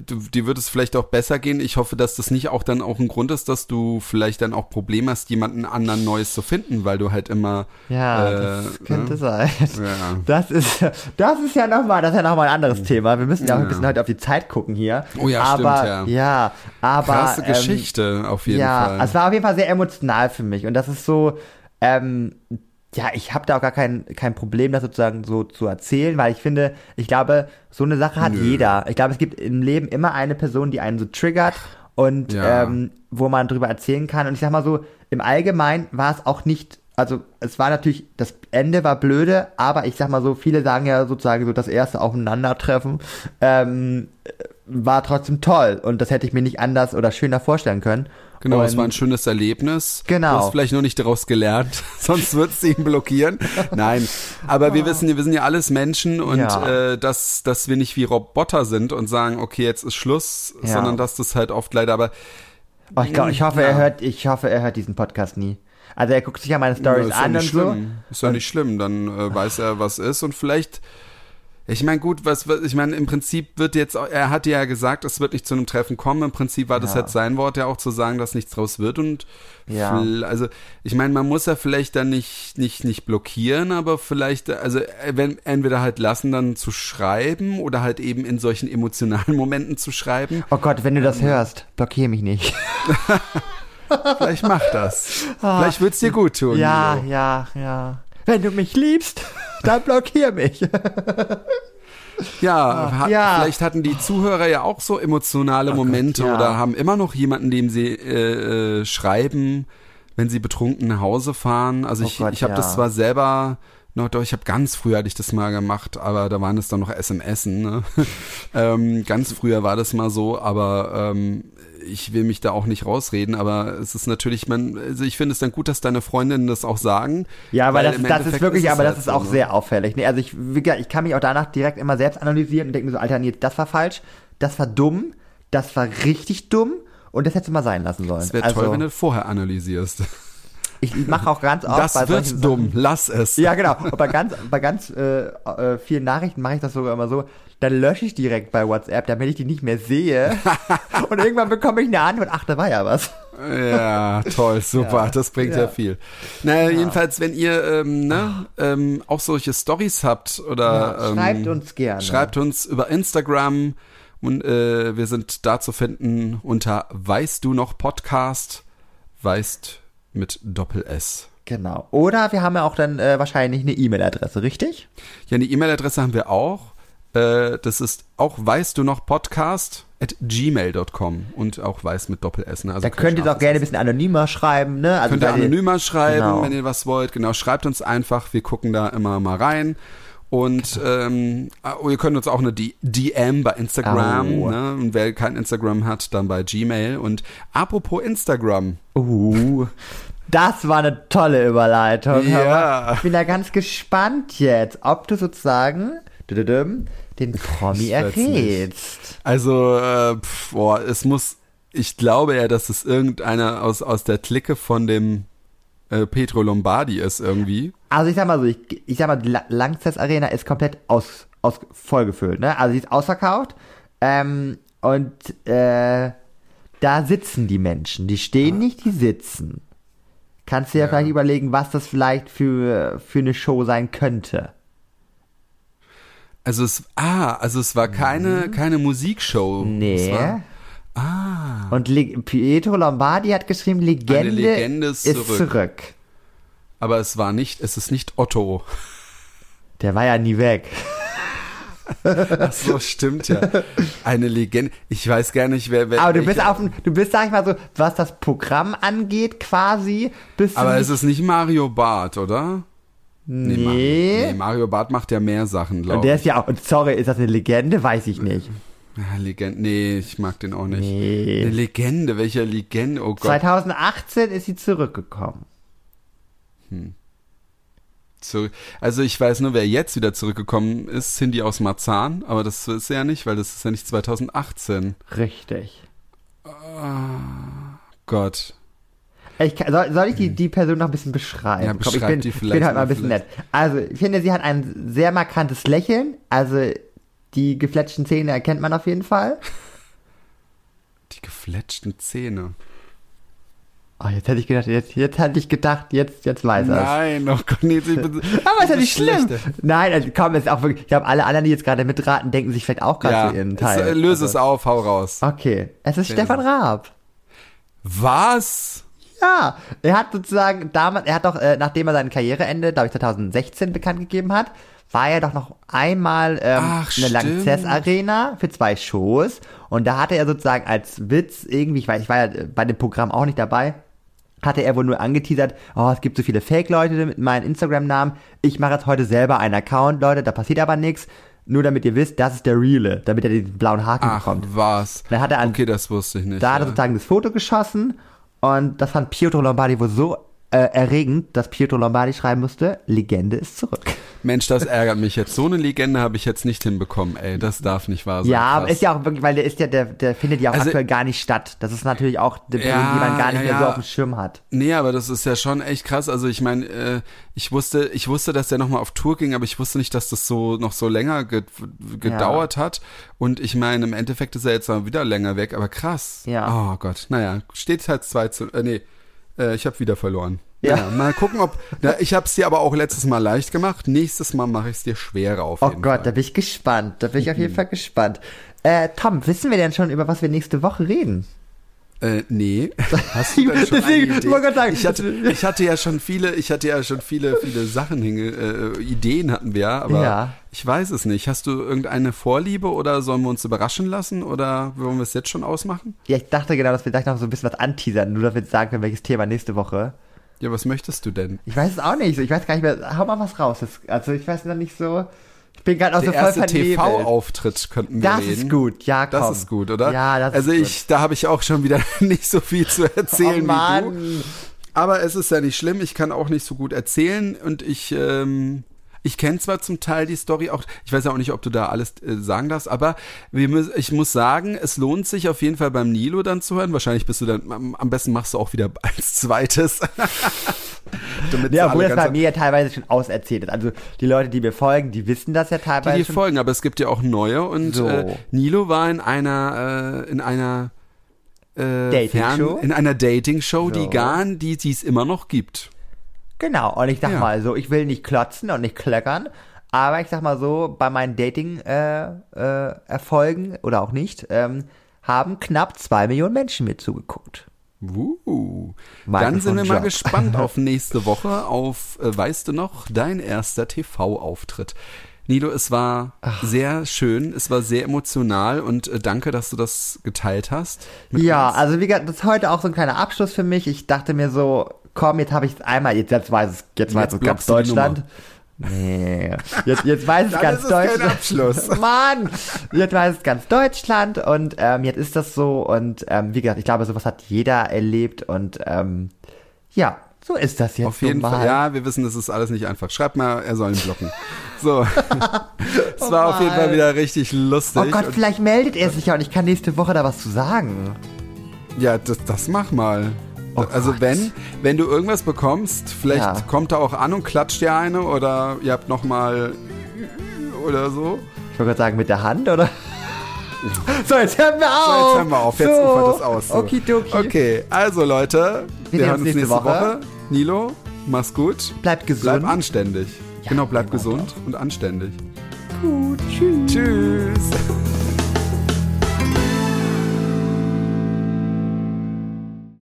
du, dir wird es vielleicht auch besser gehen. Ich hoffe, dass das nicht auch dann auch ein Grund ist, dass du vielleicht dann auch Probleme hast, jemanden anderen Neues zu finden, weil du halt immer. Ja, äh, das könnte ne? sein. Ja. Das ist, das ist ja nochmal, das ist ja nochmal ein anderes Thema. Wir müssen ja auch ein bisschen heute auf die Zeit gucken hier. Oh ja, aber, stimmt, ja. Ja, aber. Krasse ähm, Geschichte auf jeden ja, Fall. es war auf jeden Fall sehr emotional für mich. Und das ist so, ähm, ja, ich habe da auch gar kein, kein Problem, das sozusagen so zu erzählen, weil ich finde, ich glaube, so eine Sache hat jeder. Ich glaube, es gibt im Leben immer eine Person, die einen so triggert und Ja. ähm, wo man drüber erzählen kann. Und ich sag mal so, im Allgemeinen war es auch nicht, also es war natürlich, das Ende war blöde, aber ich sag mal so, viele sagen ja sozusagen so das erste Aufeinandertreffen ähm, war trotzdem toll und das hätte ich mir nicht anders oder schöner vorstellen können. Genau, und es war ein schönes Erlebnis. Genau. Du hast vielleicht noch nicht daraus gelernt, sonst würdest du ihn blockieren. Nein, aber wir wissen, wir sind ja alles Menschen und Ja. äh, dass, dass wir nicht wie Roboter sind und sagen, okay, jetzt ist Schluss, Ja. sondern dass das halt oft leider, aber Oh, ich, glaub, ich hoffe, Ja. er hört, ich hoffe, er hört diesen Podcast nie. Also er guckt sich ja meine Stories ist ja an und nicht so. schlimm. Ist ja nicht schlimm, dann äh, weiß er, was ist und vielleicht ich meine, gut, was, was ich meine, im Prinzip wird jetzt, er hat ja gesagt, es wird nicht zu einem Treffen kommen. Im Prinzip war das Ja. jetzt sein Wort ja auch zu sagen, dass nichts draus wird und Ja. Also ich meine, man muss ja vielleicht dann nicht nicht nicht blockieren, aber vielleicht also äh, wenn entweder halt lassen dann zu schreiben oder halt eben in solchen emotionalen Momenten zu schreiben. Oh Gott, wenn du das hörst, blockier mich nicht. Vielleicht mach das. Vielleicht wird's dir gut tun. Ah. ja, Milo. ja, ja. Wenn du mich liebst, dann blockier mich. Ja, hat, Ah, ja. vielleicht hatten die Zuhörer ja auch so emotionale Momente ja. oder haben immer noch jemanden, dem sie äh, äh, schreiben, wenn sie betrunken nach Hause fahren. Also Oh ich, Gott, ich habe ja. das zwar selber noch, doch, ich habe ganz früher hatte ich das mal gemacht, aber da waren es dann noch SMS. Ne? ähm, ganz früher war das mal so, aber ähm, ich will mich da auch nicht rausreden, aber es ist natürlich, man, also ich finde es dann gut, dass deine Freundinnen das auch sagen. Ja, aber weil das, das ist wirklich, es aber das halt ist so, auch ne? sehr auffällig. Nee, also ich, ich kann mich auch danach direkt immer selbst analysieren und denke mir so, Alter, nee, das war falsch, das war dumm, das war richtig dumm und das hättest du mal sein lassen sollen. Es wäre also, toll, wenn du vorher analysierst. ich, mache auch ganz oft Das wird dumm, Sachen- lass es. Ja, genau. Und bei ganz, bei ganz äh, äh, vielen Nachrichten mache ich das sogar immer so, dann lösche ich direkt bei WhatsApp, damit ich die nicht mehr sehe. und irgendwann bekomme ich eine Antwort, ach, da war ja was. Ja, toll, super, Ja, das bringt ja, ja. viel. Naja, jedenfalls, wenn ihr ähm, ne, ähm, auch solche Stories habt oder Ja, ähm, schreibt uns gerne. schreibt uns über Instagram und äh, wir sind da zu finden unter Weißt du noch Podcast, weißt mit Doppel S. Genau. Oder wir haben ja auch dann äh, wahrscheinlich eine E-Mail-Adresse, richtig? Ja, die E-Mail-Adresse haben wir auch. Äh, das ist auch weißt du noch Podcast at gmail.com und auch weiß mit Doppel S. Ne? Also Da könnt ihr auch gerne ein bisschen anonymer schreiben, ne? Also Könnt ihr anonymer schreiben, Genau. wenn ihr was wollt. Genau, schreibt uns einfach. Wir gucken da immer mal rein. Und ähm, oh, ihr könnt uns auch eine DM bei Instagram. Au. Ne? Und wer kein Instagram hat, dann bei Gmail. Und apropos Instagram. Uh, das war eine tolle Überleitung. Ja. Ich bin da ganz gespannt jetzt, ob du sozusagen den Promi errätst. Also, äh, pf, boah, es muss, ich glaube ja, dass es irgendeiner aus, aus der Clique von dem äh, Petro Lombardi ist irgendwie. Also ich sag mal so, ich, ich sag mal, die La- Langzess Arena ist komplett aus, aus vollgefüllt, ne? Also sie ist ausverkauft. Ähm, und äh, da sitzen die Menschen. Die stehen nicht, die sitzen. Kannst du ja, Ja. vielleicht überlegen, was das vielleicht für, für eine Show sein könnte. Also es, ah, also es war keine, keine Musikshow. Mhm. Nee. war, ah. Und Le Pietro Lombardi hat geschrieben, Legende, Legende ist ist, zurück. zurück. Aber es war nicht, es ist nicht Otto. Der war ja nie weg. Ach so, stimmt ja. Eine Legende. Ich weiß gar nicht, wer, wer Aber du bist auf dem, du bist, sag ich mal so, was das Programm angeht, quasi, bist du Aber es ist nicht Mario Barth, oder? Nee. Nee. nee, Mario Barth macht ja mehr Sachen, Und glaube der ich. ist ja auch, und sorry, ist das eine Legende? Weiß ich nicht. Ja, Legende. Nee, ich mag den auch nicht. Nee. Eine Legende, welcher Legende? Oh Gott. 2018 ist sie zurückgekommen. Zurück. Also ich weiß nur, wer jetzt wieder zurückgekommen ist, Cindy aus Marzahn, aber das ist ja nicht, weil das ist ja nicht 2018. Richtig. Gott. Ich kann, soll, soll ich die, die Person noch ein bisschen beschreiben? Ja, Komm, ich beschreib bin, die ich vielleicht bin halt mal ein bisschen nett. Also, ich finde, sie hat ein sehr markantes Lächeln. Also, die gefletschten Zähne erkennt man auf jeden Fall. Die gefletschten Zähne. Oh, jetzt hätte ich gedacht, jetzt, jetzt hätte ich gedacht, jetzt, jetzt weiß er Nein, oh Gott, nee, ich bin, Aber ist ja nicht schlimm. Nein, also komm, ist auch wirklich, ich glaube, alle anderen, die jetzt gerade mitraten, denken sich vielleicht auch gerade Ja, zu ihren es, Teil. äh, löse Also, es auf, hau raus. Okay, es ist Stefan Raab. Was? Ja, er hat sozusagen damals, er hat doch, äh, nachdem er sein Karriereende, glaube ich, 2016 bekannt gegeben hat, war er doch noch einmal ähm, Ach, in der. Lanxess Arena für zwei Shows und da hatte er sozusagen als Witz irgendwie, ich weiß, ich war ja äh, bei dem Programm auch nicht dabei, hatte er wohl nur angeteasert, oh, es gibt so viele Fake-Leute mit meinem Instagram-Namen, ich mache jetzt heute selber einen Account, Leute, da passiert aber nichts, nur damit ihr wisst, das ist der Reale, damit er den blauen Haken Ach, bekommt. was? Dann hat er an- okay, das wusste ich nicht. Da hat er ja. sozusagen das Foto geschossen und das fand Pietro Lombardi wohl so äh, erregend, dass Pietro Lombardi schreiben musste, Legende ist zurück. Mensch, das ärgert mich jetzt. So eine Legende habe ich jetzt nicht hinbekommen, ey. Das darf nicht wahr sein. ja, aber ist ja auch wirklich, weil der ist ja, der, der findet ja auch Also- aktuell gar nicht statt. Das ist natürlich auch eine Person, Ja, die man gar nicht ja, mehr so ja. auf dem Schirm hat. Nee, aber das ist ja schon echt krass. Also ich meine, äh, ich wusste, ich wusste, dass der nochmal auf Tour ging, aber ich wusste nicht, dass das so noch so länger ge gedauert hat. Und ich meine, im Endeffekt ist er jetzt mal wieder länger weg, aber krass. Ja. Oh Gott. Naja, steht halt 2 zu. Äh, nee, äh, ich habe wieder verloren. Ja. Naja, mal gucken, ob. Na, ich habe es dir aber auch letztes Mal leicht gemacht. Nächstes Mal mache ich es dir schwerer auf Oh jeden Gott, Fall. da bin ich gespannt. Da bin ich auf jeden Fall gespannt. Äh, Tom, wissen wir denn schon, über was wir nächste Woche reden? Äh, nee. Hast du denn schon Deswegen, Idee? sagen, ich hatte, ich hatte ja schon viele, ich hatte ja schon viele, viele Sachen hinge, äh, Ideen hatten wir, aber Ja. Ich weiß es nicht. Hast du irgendeine Vorliebe oder sollen wir uns überraschen lassen oder wollen wir es jetzt schon ausmachen? Ja, ich dachte genau, dass wir gleich noch so ein bisschen was anteasern, nur dass wir jetzt sagen können, welches Thema nächste Woche. Ja, was möchtest du denn? Ich weiß es auch nicht. Ich weiß gar nicht mehr. Hau mal was raus. Das, also ich weiß noch nicht so. Ich bin gerade auch Der so voll erste. TV-Auftritt könnten wir Das reden. ist gut. Ja, komm. Das ist gut, oder? Ja, das also ist ich, da habe ich auch schon wieder nicht so viel zu erzählen Oh, wie Mann. du. Aber es ist ja nicht schlimm, ich kann auch nicht so gut erzählen und ich, ähm, ich kenne zwar zum Teil die Story auch, ich weiß ja auch nicht, ob du da alles äh, sagen darfst, aber wir, ich muss sagen, es lohnt sich auf jeden Fall beim Nilo dann zu hören. Wahrscheinlich bist du dann, am, am besten machst du auch wieder als zweites. Ja, obwohl das bei mir ja teilweise schon auserzählt ist. Also die Leute, die mir folgen, die wissen das ja teilweise die, die schon. folgen, aber es gibt ja auch neue und So. äh, Nilo war in einer äh, in einer äh, Dating-Show? in einer Dating-Show, So. die gar, die die es immer noch gibt. Genau. Und ich sag Ja. mal so, ich will nicht klotzen und nicht klöckern. Aber ich sag mal so, bei meinen Dating-Erfolgen äh, Erfolgen oder auch nicht, ähm, haben knapp zwei Millionen Menschen mir zugeguckt. Uh. Dann sind wir mal Job. gespannt auf nächste Woche, auf, äh, weißt du noch, dein erster TV-Auftritt. Nilo, es war sehr schön, es war sehr emotional und äh, danke, dass du das geteilt hast. Ja, uns. also wie gesagt, das ist heute auch so ein kleiner Abschluss für mich. Ich dachte mir so, komm, jetzt habe ich es einmal, jetzt, jetzt weiß es, jetzt weiß es ganz Deutschland. Nee, jetzt, jetzt weiß es ganz ist es kein Deutschland. Abschluss. Mann, jetzt weiß es ganz Deutschland und ähm, jetzt ist das so und ähm, wie gesagt, ich glaube, sowas hat jeder erlebt und ähm, ja, so ist das jetzt Auf jeden so mal. Fall, ja, wir wissen, das ist alles nicht einfach. Schreibt mal, er soll ihn blocken. So. Es war auf jeden Fall wieder richtig lustig. Oh Gott, vielleicht meldet er sich ja und ich kann nächste Woche da was zu sagen. Ja, das, das mach mal. Oh also Gott. wenn, wenn du irgendwas bekommst, vielleicht Ja. kommt er auch an und klatscht dir eine oder ihr habt noch mal oder so. Ich wollte gerade sagen, mit der Hand, oder? So, jetzt hören wir auf. So, jetzt hören wir auf, jetzt so. ufert das aus. So. Okidoki. Okay, also Leute, wir, sehen hören uns nächste nächste Woche. Woche. Nilo, mach's gut. Bleibt gesund. Bleib anständig. Ja, genau, bleib genau gesund und anständig. Gut, tschüss. Tschüss.